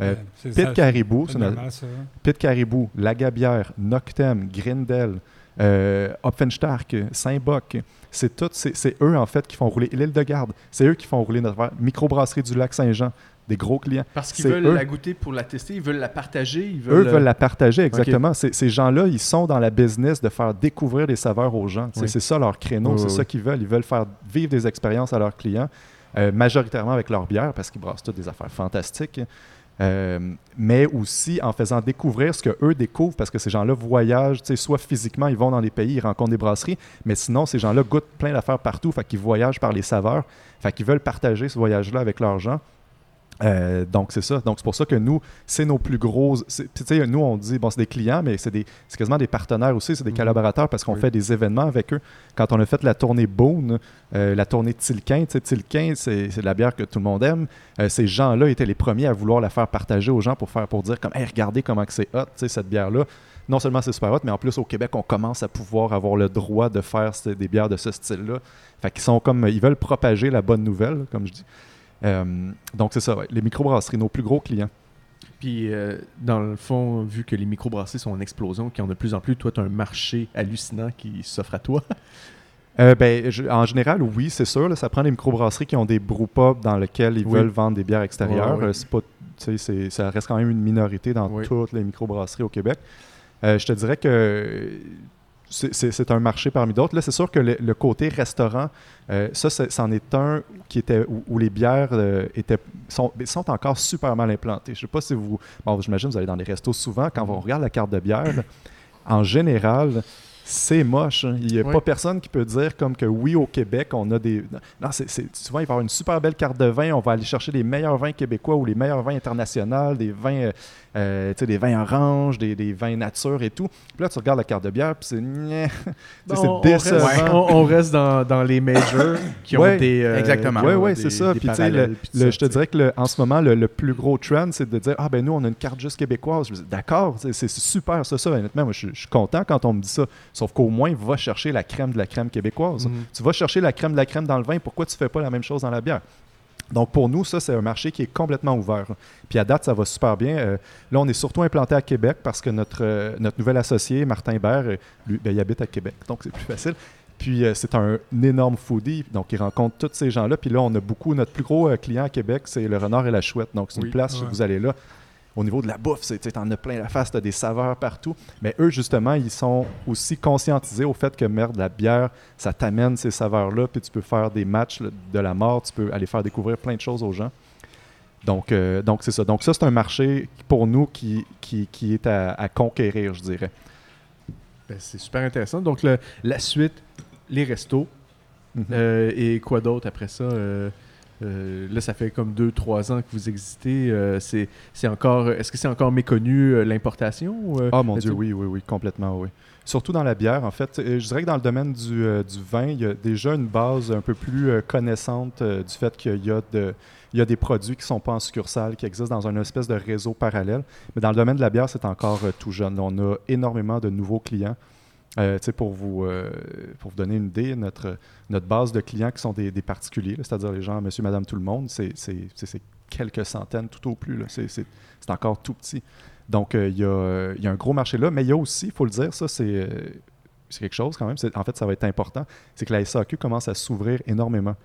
Euh, Pit Caribou, c'est c'est notre- normal, ça. Pit Caribou, Lagabière, Noctem, Grindel, euh, Hopfenstark, Saint-Bock, c'est tout, c'est, c'est eux en fait qui font rouler l'île de Garde. C'est eux qui font rouler notre. Microbrasserie du Lac Saint-Jean, des gros clients. Parce qu'ils veulent eux. la goûter pour la tester, ils veulent la partager, ils Eux veulent. veulent la partager, exactement. Ces gens-là, ils sont dans la business de faire découvrir des saveurs aux gens. C'est, Oui. c'est ça leur créneau, Oui, c'est oui, ça qu'ils veulent. Ils veulent faire vivre des expériences à leurs clients, euh, majoritairement avec leur bière, parce qu'ils brassent toutes des affaires fantastiques. Euh, mais aussi en faisant découvrir ce qu'eux découvrent, parce que ces gens-là voyagent, soit physiquement, ils vont dans les pays, ils rencontrent des brasseries, mais sinon, ces gens-là goûtent plein d'affaires partout, fait qu'ils voyagent par les saveurs, fait qu'ils veulent partager ce voyage-là avec leurs gens. Euh, donc, c'est ça. Donc, c'est pour ça que nous, c'est nos plus gros. c'est- puis, Tu sais, nous, on dit, bon, c'est des clients, mais c'est quasiment des partenaires aussi, c'est des Mhm. collaborateurs parce qu'on Oui. fait des événements avec eux. Quand on a fait la tournée Boone, euh, la tournée Tilquin, tu sais, Tilquin, c'est la bière que tout le monde aime. Euh, ces gens-là étaient les premiers à vouloir la faire partager aux gens pour faire pour dire comme, hey, regardez comment que c'est hot, tu sais, cette bière-là. Non seulement c'est super hot, mais en plus au Québec, on commence à pouvoir avoir le droit de faire des bières de ce style-là. Fait qu'ils sont comme, ils veulent propager la bonne nouvelle, comme je dis. Euh, donc c'est ça, ouais. les microbrasseries, nos plus gros clients. Puis, euh, dans le fond, vu que les microbrasseries sont en explosion, qu'il y en a de plus en plus, toi, tu as un marché hallucinant qui s'offre à toi? Euh, ben, je- en général, oui, c'est sûr. là, ça prend des microbrasseries qui ont des brewpubs dans lesquels ils Oui. veulent vendre des bières extérieures. Ouais, ouais. C'est pas, ça reste quand même une minorité dans Oui. toutes les microbrasseries au Québec. Euh, je te dirais que c'est- un marché parmi d'autres. Là, c'est sûr que le, le côté restaurant, euh, ça, c'en est un qui était où, où les bières euh, étaient, sont, sont encore super mal implantées. Je sais pas si vous... Bon, j'imagine que vous allez dans les restos souvent. Quand on regarde la carte de bière, en général, c'est moche. hein. Il n'y a pas personne qui peut dire comme que oui, au Québec, on a des... Non, c'est, c'est- souvent, il va y avoir une super belle carte de vin. On va aller chercher les meilleurs vins québécois ou les meilleurs vins internationaux, des vins, euh, euh, tu sais, des vins oranges, des, des vins nature et tout. Puis là, tu regardes la carte de bière, puis c'est... reste, décevant. on, on reste dans, dans les majors qui ont des. euh, exactement. Oui, oui, c'est ça. des Puis, tu sais, je te dirais que le- en ce moment, le, le plus gros trend, c'est de dire Ah, ben nous, on a une carte juste québécoise. Je me dis D'accord, c'est c'est super, ça, ça. Honnêtement, moi, je, je suis content quand on me dit ça. Sauf qu'au moins, va chercher la crème de la crème québécoise. Mhm. Tu vas chercher la crème de la crème dans le vin. Pourquoi tu fais pas la même chose dans la bière? Donc pour nous, ça, c'est un marché qui est complètement ouvert. Puis à date, ça va super bien. Euh, là, on est surtout implanté à Québec parce que notre, euh, notre nouvel associé, Martin Hébert, euh, lui, ben, il habite à Québec, donc c'est plus facile. Puis c'est un, énorme foodie, donc il rencontre tous ces gens-là. Puis là, on a beaucoup, notre plus gros client à Québec, c'est le renard et la chouette. Donc c'est Oui. une place, Ouais. vous allez là. Au niveau de la bouffe, tu en as plein la face, tu as des saveurs partout. Mais eux, justement, ils sont aussi conscientisés au fait que, merde, la bière, ça t'amène ces saveurs-là, puis tu peux faire des matchs de la mort, tu peux aller faire découvrir plein de choses aux gens. Donc, euh, donc c'est ça. Donc ça, c'est un marché pour nous qui, qui, qui est à, à conquérir, je dirais. Ben, c'est super intéressant. Donc, le- la suite, les restos. Mhm. Euh, et quoi d'autre après ça euh, euh, Là, ça fait comme 2-3 ans que vous existez. Euh, c'est c'est encore, Est-ce que c'est encore méconnu euh, l'importation Ah mon Dieu, oui, oui, oui, complètement, oui. Surtout dans la bière, en fait. Je dirais que dans le domaine du, du vin, il y a déjà une base un peu plus connaissante du fait qu'il y a de il y a des produits qui ne sont pas en succursale, qui existent dans un espèce de réseau parallèle. Mais dans le domaine de la bière, c'est encore tout jeune. On a énormément de nouveaux clients. Euh, euh, pour vous donner une idée, notre, base de clients qui sont des, particuliers, c'est-à-dire les gens, monsieur, madame, tout le monde, c'est quelques centaines tout au plus. C'est encore tout petit. Donc, euh, il y, a, un gros marché là, mais il y a aussi, il faut le dire, ça, c'est quelque chose quand même. En fait, ça va être important. C'est que la SAQ commence à s'ouvrir énormément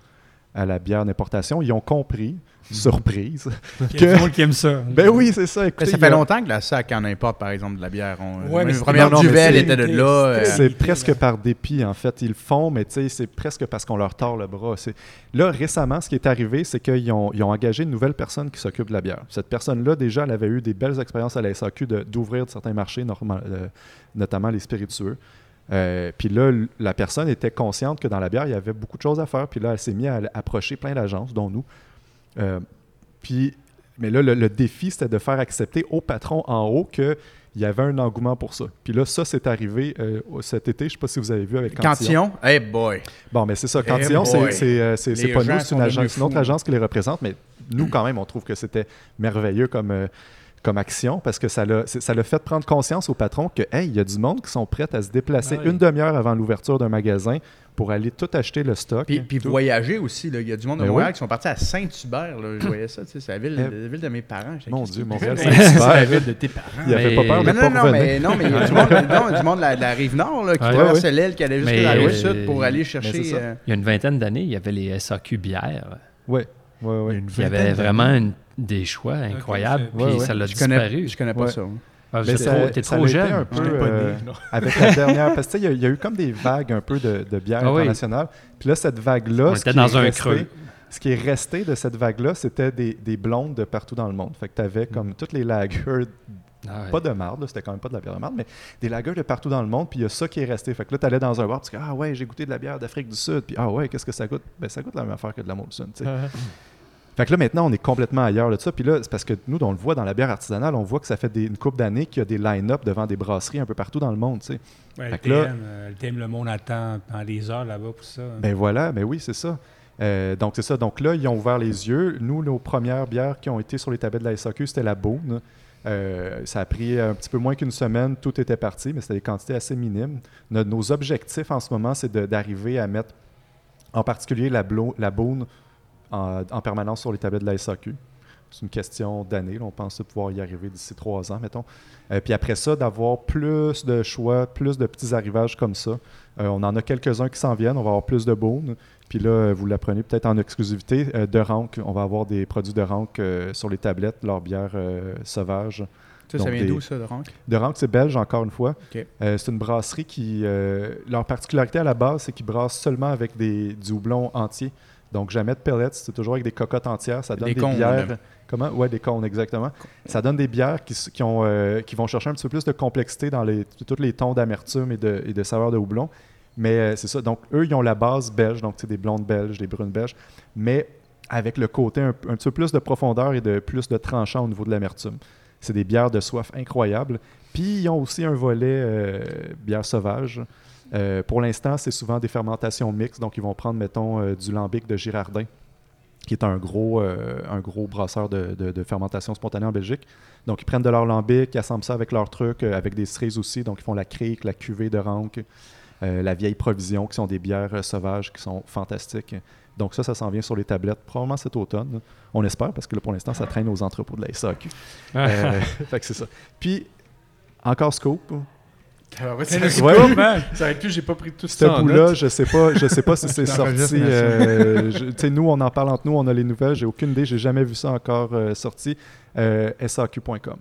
à la bière d'importation. Ils ont compris, surprise. Il y a du monde qui aime ça. ben oui, c'est ça. Écoutez, ça il fait a- longtemps que la SAC en importe, par exemple, de la bière. On, Ouais, mais la première duvel était de là. euh, c'est- limité, presque là. par dépit, en fait. Ils le font, mais tu sais, c'est presque parce qu'on leur tord le bras. C'est- Là, récemment, ce qui est arrivé, c'est qu'ils ont, ils ont engagé une nouvelle personne qui s'occupe de la bière. Cette personne-là, déjà, elle avait eu des belles expériences à la SAQ de- d'ouvrir certains marchés, normal- euh, notamment les spiritueux. Euh, puis là, la personne était consciente que dans la bière, il y avait beaucoup de choses à faire. Puis là, elle s'est mise à approcher plein d'agences, dont nous. Euh, puis, mais là, le, le défi, c'était de faire accepter au patron en haut qu'il y avait un engouement pour ça. Puis là, ça, c'est arrivé euh, cet été. Je ne sais pas si vous avez vu avec Cantillon. Cantillon, hey boy. Bon, mais c'est ça. Cantillon, boy. c'est euh, pas nous, c'est une, devenus agence- une autre agence qui les représente, mais nous, quand même, on trouve que c'était merveilleux comme, comme action parce que ça l'a c'est- ça l'a fait prendre conscience au patron que, hey, il y a du monde qui sont prêts à se déplacer Ah oui. une demi-heure avant l'ouverture d'un magasin pour aller tout acheter le stock. Puis, puis voyager aussi. là. Il y a du monde de Ben Montréal oui. qui sont partis à Saint-Hubert. Je voyais ça. tu sais, C'est la ville, Eh, la ville de mes parents. Mon Dieu, c'est- Montréal, C'est c'est la ville de tes parents. Il avait Mais- pas peur de Non, pas non, non, revenir. mais, non, mais il y a du monde, non, du monde de la, de la rive nord là, qui Ouais. traversait l'île, qui allait jusqu'à la rive euh, sud pour aller chercher. euh, Il y a une vingtaine d'années, il y avait les SAQ bières. Oui, oui, oui. Il y avait vraiment une- des choix incroyables. Ouais, puis ouais. ça l'a je, connais, disparu. je connais pas Ouais. ça. Ah, Mais t'es ça- trop, trop jeune. un peu, né, euh, avec la dernière. Parce que il y a- il y, a eu comme des vagues un peu de, de bière Ah oui. internationale. Puis là, cette vague-là. On ce dans est un resté- creux. Ce qui est resté de cette vague-là, c'était des, des blondes de partout dans le monde. Fait que tu avais comme toutes les lagers, Ah ouais. pas de marde, là, c'était quand même pas de la bière de marde, mais des lagers de partout dans le monde. Puis il y a ça qui est resté. Fait que là, tu allais dans un bar, tu dis Ah ouais, j'ai goûté de la bière d'Afrique du Sud. Puis Ah ouais, qu'est-ce que ça goûte Ben ça goûte la même affaire que de la Molson. tu sais. Fait que là, maintenant, on est complètement ailleurs de ça. Puis là, c'est parce que nous, on le voit dans la bière artisanale, on voit que ça fait des- une couple d'années qu'il y a des line-up devant des brasseries un peu partout dans le monde. tu sais. Ouais, Fait le que là- euh, le le monde attend pendant des heures là-bas pour ça. Ben voilà, ben oui, c'est ça. Euh, donc c'est ça. Donc là, ils ont ouvert les yeux. Nous, nos premières bières qui ont été sur les tablettes de la SAQ, c'était la Beaune. Euh, ça a pris un petit peu moins qu'une semaine, tout était parti, mais c'était des quantités assez minimes. Nos, nos objectifs en ce moment, c'est d'arriver à mettre en particulier la, Blo- la en, en permanence sur les tablettes de la SAQ. C'est une question d'années. là. On pense pouvoir y arriver d'ici trois ans, mettons. Euh, puis après ça, d'avoir plus de choix, plus de petits arrivages comme ça. Euh, on en a quelques-uns qui s'en viennent. On va avoir plus de Beaune. Puis là, euh, vous l'apprenez peut-être en exclusivité. euh, de Rank, on va avoir des produits de Rank sur les tablettes, leur bière sauvage. Ça, Donc, ça vient d'où, ça, de Rank? De Rank, c'est belge, encore une fois. Euh, c'est une brasserie qui. euh, leur particularité à la base, c'est qu'ils brassent seulement avec des, du houblon entier. Donc, jamais de pellets, c'est toujours avec des cocottes entières. Ça donne Des des, cônes, bières. Comment? Ouais, des cônes, exactement. Ça donne des bières qui, ont, euh, qui vont chercher un petit peu plus de complexité dans les, tous les tons d'amertume et de, et de saveur de houblon. Mais euh, c'est ça. Donc, eux, ils ont la base belge, donc c'est des blondes belges, des brunes belges, mais avec le côté un, un petit peu plus de profondeur et de plus de tranchant au niveau de l'amertume. C'est des bières de soif incroyables. Puis, ils ont aussi un volet euh, bière sauvage. Euh, pour l'instant, c'est souvent des fermentations mixtes. Donc, ils vont prendre, mettons, euh, du lambic de Girardin, qui est un gros, euh, un gros brasseur de, de- de fermentation spontanée en Belgique. Donc, ils prennent de leur lambic, ils assemblent ça avec leur truc, avec des cerises aussi. Donc, ils font la crique, la cuvée de rank, euh, la vieille provision, qui sont des bières sauvages qui sont fantastiques. Donc, ça, ça s'en vient sur les tablettes, probablement cet automne. On espère, parce que là, pour l'instant, ça traîne aux entrepôts de la SAQ. Euh, fait que c'est ça. Puis, encore C'est le Ouais. scoop, man. Ça aurait pu, j'ai pas pris tout Ce ça bout-là, je sais pas, je sais pas si c'est sorti. Euh, je- tu sais, nous, on en parle entre nous, on a les nouvelles. J'ai aucune idée, j'ai jamais vu ça encore euh, sorti. Euh, SAQ.com.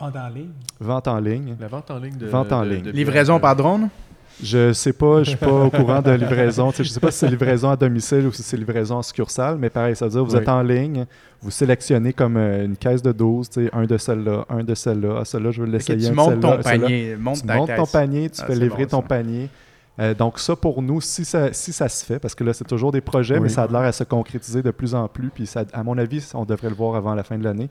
Vente en ligne. Vente en ligne. La vente en ligne de. Vente en de- ligne. de- Livraison par drone? Je sais pas, je suis pas au courant de livraison. Je sais pas si c'est livraison à domicile ou si c'est livraison en succursale, mais pareil, ça veut dire vous Oui. êtes en ligne, vous sélectionnez comme euh, une caisse de 12, tu sais, un de celle-là, un de celle-là, ah, celle-là, je veux l'essayer. tu montes ton panier. Monte tu montes ton caisse. panier, tu Ah, fais livrer bon, ton ça. panier. Euh, donc ça, pour nous, si ça, si ça se fait, parce que là, c'est toujours des projets, Oui. mais ça a l'air à se concrétiser de plus en plus, puis ça, à mon avis, on devrait le voir avant la fin de l'année.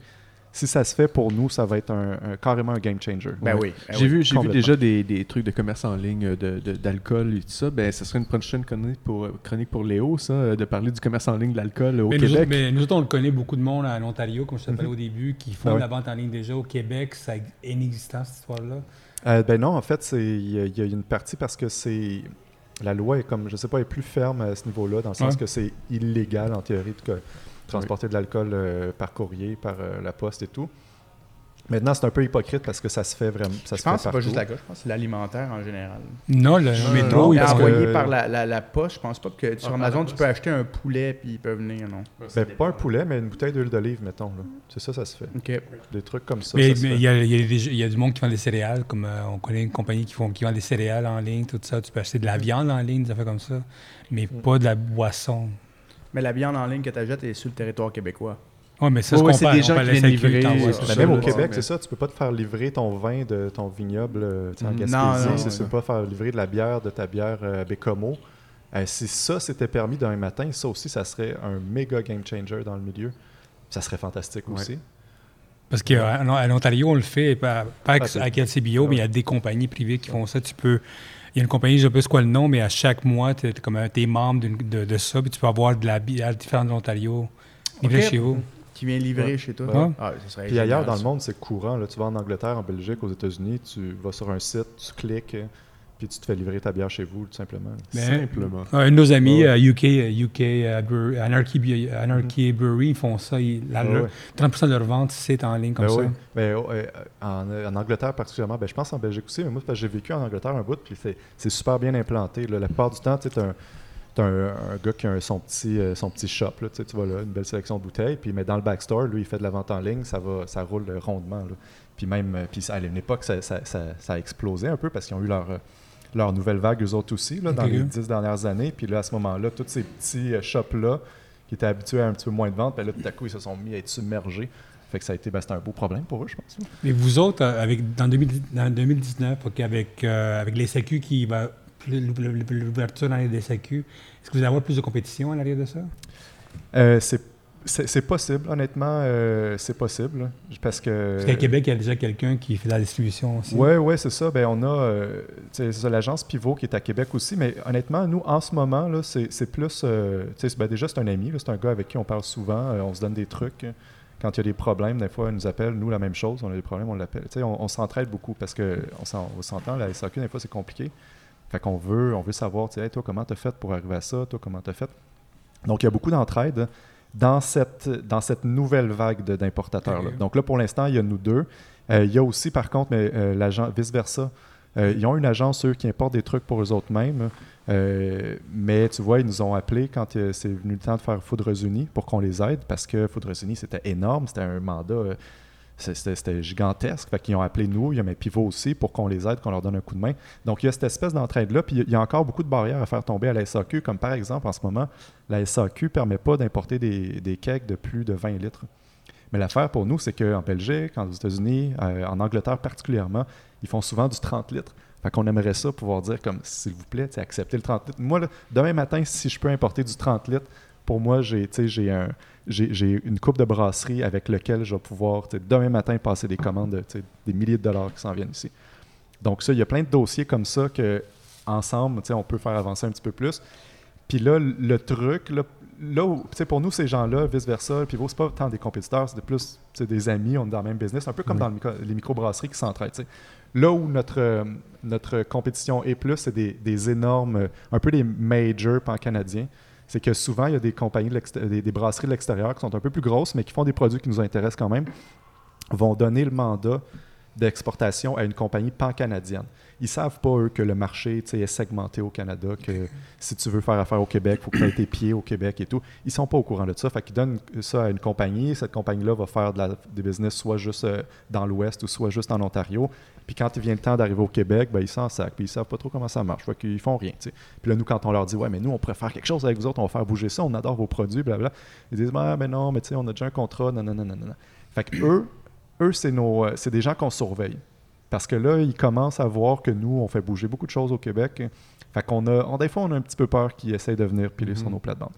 Si ça se fait, pour nous, ça va être un, un- carrément un game changer. Ben oui. ben J'ai oui. vu, j'ai vu déjà des, des trucs de commerce en ligne de- de- d'alcool et tout ça. Ben, ce serait une prochaine chronique pour, chronique pour Léo, ça, euh, de parler du commerce en ligne de l'alcool au Mais nous, autres, Québec. mais nous autres, on le connaît beaucoup de monde en Ontario, comme je te parlais au début, qui font Ah ouais. la vente en ligne déjà. Au Québec, ça est inexistant, cette histoire-là? Euh, ben non, en fait, c'est- il y, a- il y a une partie parce que c'est la loi est comme, je sais pas, est plus ferme à ce niveau-là, dans le sens Ouais. que c'est illégal en théorie de transporter de l'alcool euh, par courrier, par euh, la poste et tout. Maintenant, c'est un peu hypocrite parce que ça se fait vraiment. Ça Je se fait pense que c'est pas partout. juste la gauche, je pense que c'est l'alimentaire en général. Non, le Non, métro, non, il Et parce que- envoyé par la, la, la poste, je pense pas que sur Ah, Amazon, tu peux acheter un poulet puis il peut venir, non? Ben, pas un poulet, mais une bouteille d'huile d'olive, mettons. C'est ça, ça se fait. OK. Des trucs comme ça. Mais il y, a, il y des- y a du monde qui vend des céréales, comme euh, on connaît une compagnie qui, font, qui vend des céréales en ligne, tout ça. Tu peux acheter de la viande en ligne, ça fait comme ça, mais Mm. pas de la boisson. Mais la viande en ligne que tu achètes est sur le territoire québécois. Oui, mais ça, c'est des gens qui viennent livrer, euh, même au Québec, c'est ça. Tu peux pas te faire livrer ton vin de ton vignoble euh, en Mhm. Gaspésie. Non, non, ouais. tu peux pas faire livrer de la bière de ta bière euh, à Bécomo. Euh, si ça c'était permis d'un matin, ça aussi, ça serait un méga game changer dans le milieu. Ça serait fantastique Ouais. aussi. Parce qu'à l'Ontario, on le fait, pas, pas LCBO, Ah mais il y a des compagnies privées qui font ça. Tu peux. Il y a une compagnie, je ne sais pas c'est quoi le nom, mais à chaque mois, tu es, membre de, de ça, puis tu peux avoir de la bière différente de l'Ontario livrée chez vous. Qui vient livrer Ouais. chez toi. Ouais. Ah, ça Puis ailleurs dans le monde, c'est courant. Là. Tu vas en Angleterre, en Belgique, aux États-Unis, tu vas sur un site, tu cliques, puis tu te fais livrer ta bière chez vous, tout simplement. Mais- Simplement. Un de nos amis, Ouais. euh, UK, euh, UK euh, Brewery- Anarchy, Anarchy Brewery, ils font ça. Ils- la- Ouais, leur- ouais. 30% de leur vente, c'est en ligne comme Ben ça. oui. Ben, oh, euh, en, euh, en Angleterre particulièrement, ben, je pense en Belgique aussi, mais moi, c'est parce que j'ai vécu en Angleterre un bout, puis c'est- c'est super bien implanté. là. La plupart du temps, tu as un, t'as un, un gars qui a un- son, petit, euh, son petit shop, là, tu sais, vois là, une belle sélection de bouteilles, puis mais dans le backstore, lui, il fait de la vente en ligne, ça, va, ça roule euh, rondement. là. Puis même, euh, puis ça- à une époque, ça, ça- ça- ça a explosé un peu parce qu'ils ont eu leur, euh, leur nouvelle vague, eux autres aussi, là, dans les dix dernières années. Puis là, à ce moment-là, tous ces petits euh, shops-là, qui étaient habitués à un petit peu moins de ventes, ben là, tout à coup, ils se sont mis à être submergés. Fait que ça a été, ben, c'était un beau problème pour eux, je pense. Et vous autres, euh, avec, dans, 2010 dans 2019, ok, avec, euh, avec les SAQ qui va l'ouverture dans les SAQ, est-ce que vous allez avoir plus de compétition à l'arrière de ça? Euh, c'est c'est possible, honnêtement, euh, c'est possible. Parce que. Parce qu'à Québec, il y a déjà quelqu'un qui fait la distribution aussi. Oui, oui, c'est ça. Ben, on a euh, l'agence Pivot qui est à Québec aussi, mais honnêtement, nous, en ce moment, c'est plus. euh, ben, déjà, c'est un ami, c'est un gars avec qui on parle souvent, on se donne des trucs. Quand il y a des problèmes, des fois, il nous appelle, nous, la même chose, on a des problèmes, on l'appelle. On, on s'entraide beaucoup parce qu'on on s'entend, la SAQ, des fois, c'est compliqué. Fait qu'on veut, on veut savoir, tu sais, Hey, toi, comment t'as fait pour arriver à ça, toi, comment t'as fait? Donc, il y a beaucoup d'entraide dans cette, dans cette nouvelle vague de- d'importateurs. là. Ok. Donc là, pour l'instant, il y a nous deux. Euh, il y a aussi, par contre, mais, euh, l'agent vice-versa. Euh, ils ont une agence, eux, qui importe des trucs pour eux autres mêmes. Euh, mais tu vois, ils nous ont appelés quand c'est venu le temps de faire Foudres Unis pour qu'on les aide parce que Foudres Unis, c'était énorme. C'était un mandat. C'était gigantesque. Fait qu'ils ont appelé nous, il y a mes pivots aussi pour qu'on les aide, qu'on leur donne un coup de main. Donc il y a cette espèce d'entraide-là. Puis il y a encore beaucoup de barrières à faire tomber à la SAQ, comme par exemple en ce moment, la SAQ ne permet pas d'importer des, kegs de plus de 20 litres. Mais l'affaire pour nous, c'est qu'en Belgique, aux États-Unis, euh, en Angleterre particulièrement, ils font souvent du 30 litres. Fait qu'on aimerait ça pouvoir dire comme s'il vous plaît, acceptez le 30 litres. Moi, demain matin, si je peux importer du 30 litres, pour moi, j'ai un j'ai une coupe de brasserie avec laquelle je vais pouvoir demain matin passer des commandes de des milliers de dollars qui s'en viennent ici. Donc ça, il y a plein de dossiers comme ça que ensemble, on peut faire avancer un petit peu plus. Puis là, le truc, là, là où, pour nous, ces gens-là, vice-versa, puis c'est pas tant des compétiteurs, c'est plus tu sais, des amis, on est dans le même business, un peu comme Oui. dans le micro- les microbrasseries qui s'entraident. Là où notre, notre compétition est plus, c'est des, des énormes, un peu des majors pan-canadiens. C'est que souvent, il y a des compagnies, brasseries de l'extérieur qui sont un peu plus grosses, mais qui font des produits qui nous intéressent quand même, vont donner le mandat d'exportation à une compagnie pan-canadienne. Ils savent pas, eux, que le marché est segmenté au Canada, que si tu veux faire affaire au Québec, il faut que tu aies tes pieds au Québec et tout. Ils sont pas au courant de ça. Fait qu'ils donnent ça à une compagnie. Cette compagnie-là va faire de la, des business soit juste euh, dans l'Ouest ou soit juste en Ontario. Puis quand il vient le temps d'arriver au Québec, ben, ils s'en sacent. Puis ils savent pas trop comment ça marche. Fait qu'ils font rien. Puis là, nous, quand on leur dit, ouais, mais nous, on faire quelque chose avec vous autres, on va faire bouger ça, on adore vos produits, blablabla. Ils disent, ah, mais non, mais tu sais, on a déjà un contrat, non, non, non, non, non. Fait que eux, eux c'est nos, euh, c'est des gens qu'on surveille. Parce que là, ils commencent à voir que nous, on fait bouger beaucoup de choses au Québec. Fait qu'on a, on, des fois, on a un petit peu peur qu'ils essayent de venir piler sur Mhm. nos plates-bandes.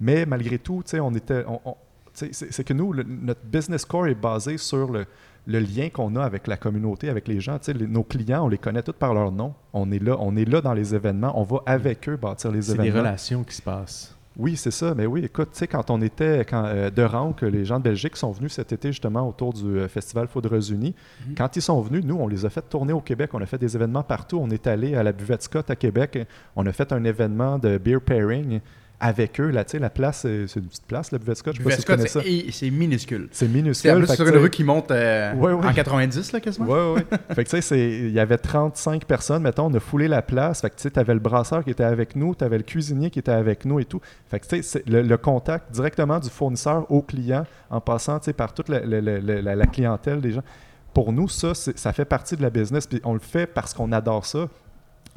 Mais malgré tout, on était, on- on- c'est c'est que nous, le- notre business core est basé sur le, le lien qu'on a avec la communauté, avec les gens. Tu sais, les- nos clients, on les connaît tous par leur nom. On est là, on est là dans les événements. On va avec eux bâtir les C'est des événements. relations qui se passent. Oui, c'est ça. Mais oui, écoute, tu sais, quand on était quand, euh, de Rank, les gens de Belgique sont venus cet été justement autour du euh, festival Foudres Unis. Mhm. Quand ils sont venus, nous, on les a fait tourner au Québec. On a fait des événements partout. On est allé à la Buvette Scott à Québec. On a fait un événement de beer pairing avec eux. Là, la place, c'est c'est une petite place, la Buvette Scott. Je sais pas si ça. c'est c'est minuscule. C'est C'est minuscule. fait sur une rue qui monte euh, Ouais, ouais. en 90, là, quasiment. Ouais, ouais. fait que tu sais, c'est- il y avait 35 personnes, mettons, on a foulé la place. Fait que tu sais, t'avais le brasseur qui était avec nous, t'avais le cuisinier qui était avec nous et tout. Fait que tu sais, c'est le, le contact directement du fournisseur au client en passant, tu sais, par toute la, la- la- la- la clientèle des gens. Pour nous, ça, c'est- ça fait partie de la business. Puis on le fait parce qu'on adore ça.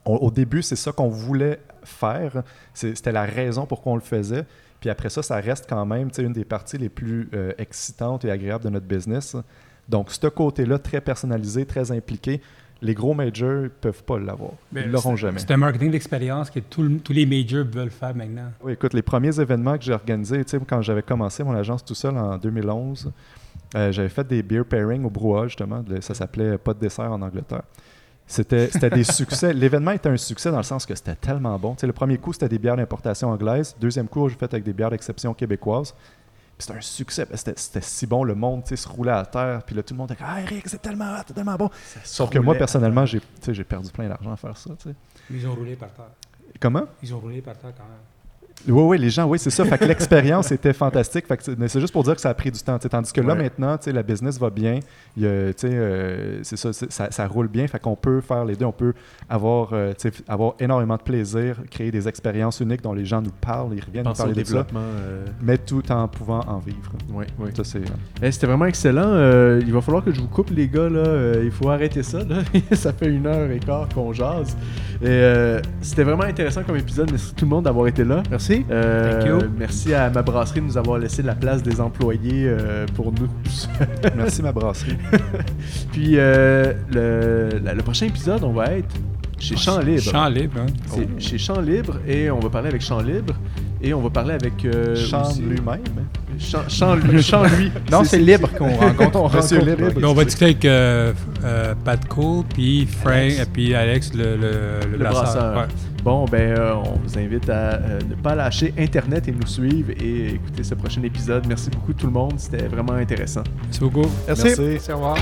On- au début, c'est ça qu'on voulait faire. C'était la raison pour qu'on le faisait. Puis après ça, ça reste quand même une des parties les plus euh, excitantes et agréables de notre business. Donc, ce côté-là, très personnalisé, très impliqué, les gros majors ne peuvent pas l'avoir. Ils l'auront c'est- jamais. C'est un marketing d'expérience que tout tous les majors veulent faire maintenant. Oui, écoute, les premiers événements que j'ai organisés, quand j'avais commencé mon agence tout seul en 2011, euh, j'avais fait des beer pairing au brouhaha, justement. Ça s'appelait Pas de dessert en Angleterre. C'était c'était des succès. L'événement était un succès dans le sens que c'était tellement bon. Tu sais, le premier coup, c'était des bières d'importation anglaise. Deuxième coup, j'ai fait avec des bières d'exception québécoises. Puis C'était un succès. C'était c'était si bon. Le monde tu sais, se roulait à terre. Puis là, tout le monde était comme Ah, Eric, c'est tellement tellement bon. Sauf que moi, personnellement, j'ai tu sais, j'ai perdu plein d'argent à faire ça. tu sais. Ils ont roulé par terre. Comment? Ils ont roulé par terre quand même. Oui, oui, les gens, oui, c'est ça. Fait que l'expérience était fantastique. Fait que c'est- juste pour dire que ça a pris du temps. tu sais. Tandis que là, Ouais. maintenant, la business va bien. Euh, c'est ça, ça, ça roule bien. Fait qu'on peut faire les deux. On peut avoir, euh, avoir énormément de plaisir, créer des expériences uniques dont les gens nous parlent, ils reviennent nous au parler de ça, développement. euh, mais tout en pouvant en vivre. ouais, ouais. Ça, c'est... Eh, C'était vraiment excellent. Euh, il va falloir que je vous coupe, les gars. Là. Euh, il faut arrêter ça. Là. ça fait une heure et quart qu'on jase. Et, euh, C'était vraiment intéressant comme épisode. Merci tout le monde d'avoir été là. Merci. Euh, Thank you. Merci à ma brasserie de nous avoir laissé la place des employés euh, pour nous tous. Merci, ma brasserie. Puis euh, le, la- le prochain épisode, on va être chez Champ Libre. Champ libre, hein. C'est chez Champ Libre et on va parler avec Champ Libre et on va parler avec euh, aussi- lui-même. Champ, Champ, lui- Champ lui. Non, c'est libre qu'on rencontre. On rencontre Libre. Là, on va discuter avec euh, euh, Pat Cole, puis Frank, Alex. et puis Alex, le, le, Le brasseur. brasseur. Ouais. Bon, ben, euh, on vous invite à euh, ne pas lâcher Internet et nous suivre et écouter ce prochain épisode. Merci beaucoup tout le monde, c'était vraiment intéressant. Merci beaucoup. Merci. Merci. Merci, au revoir.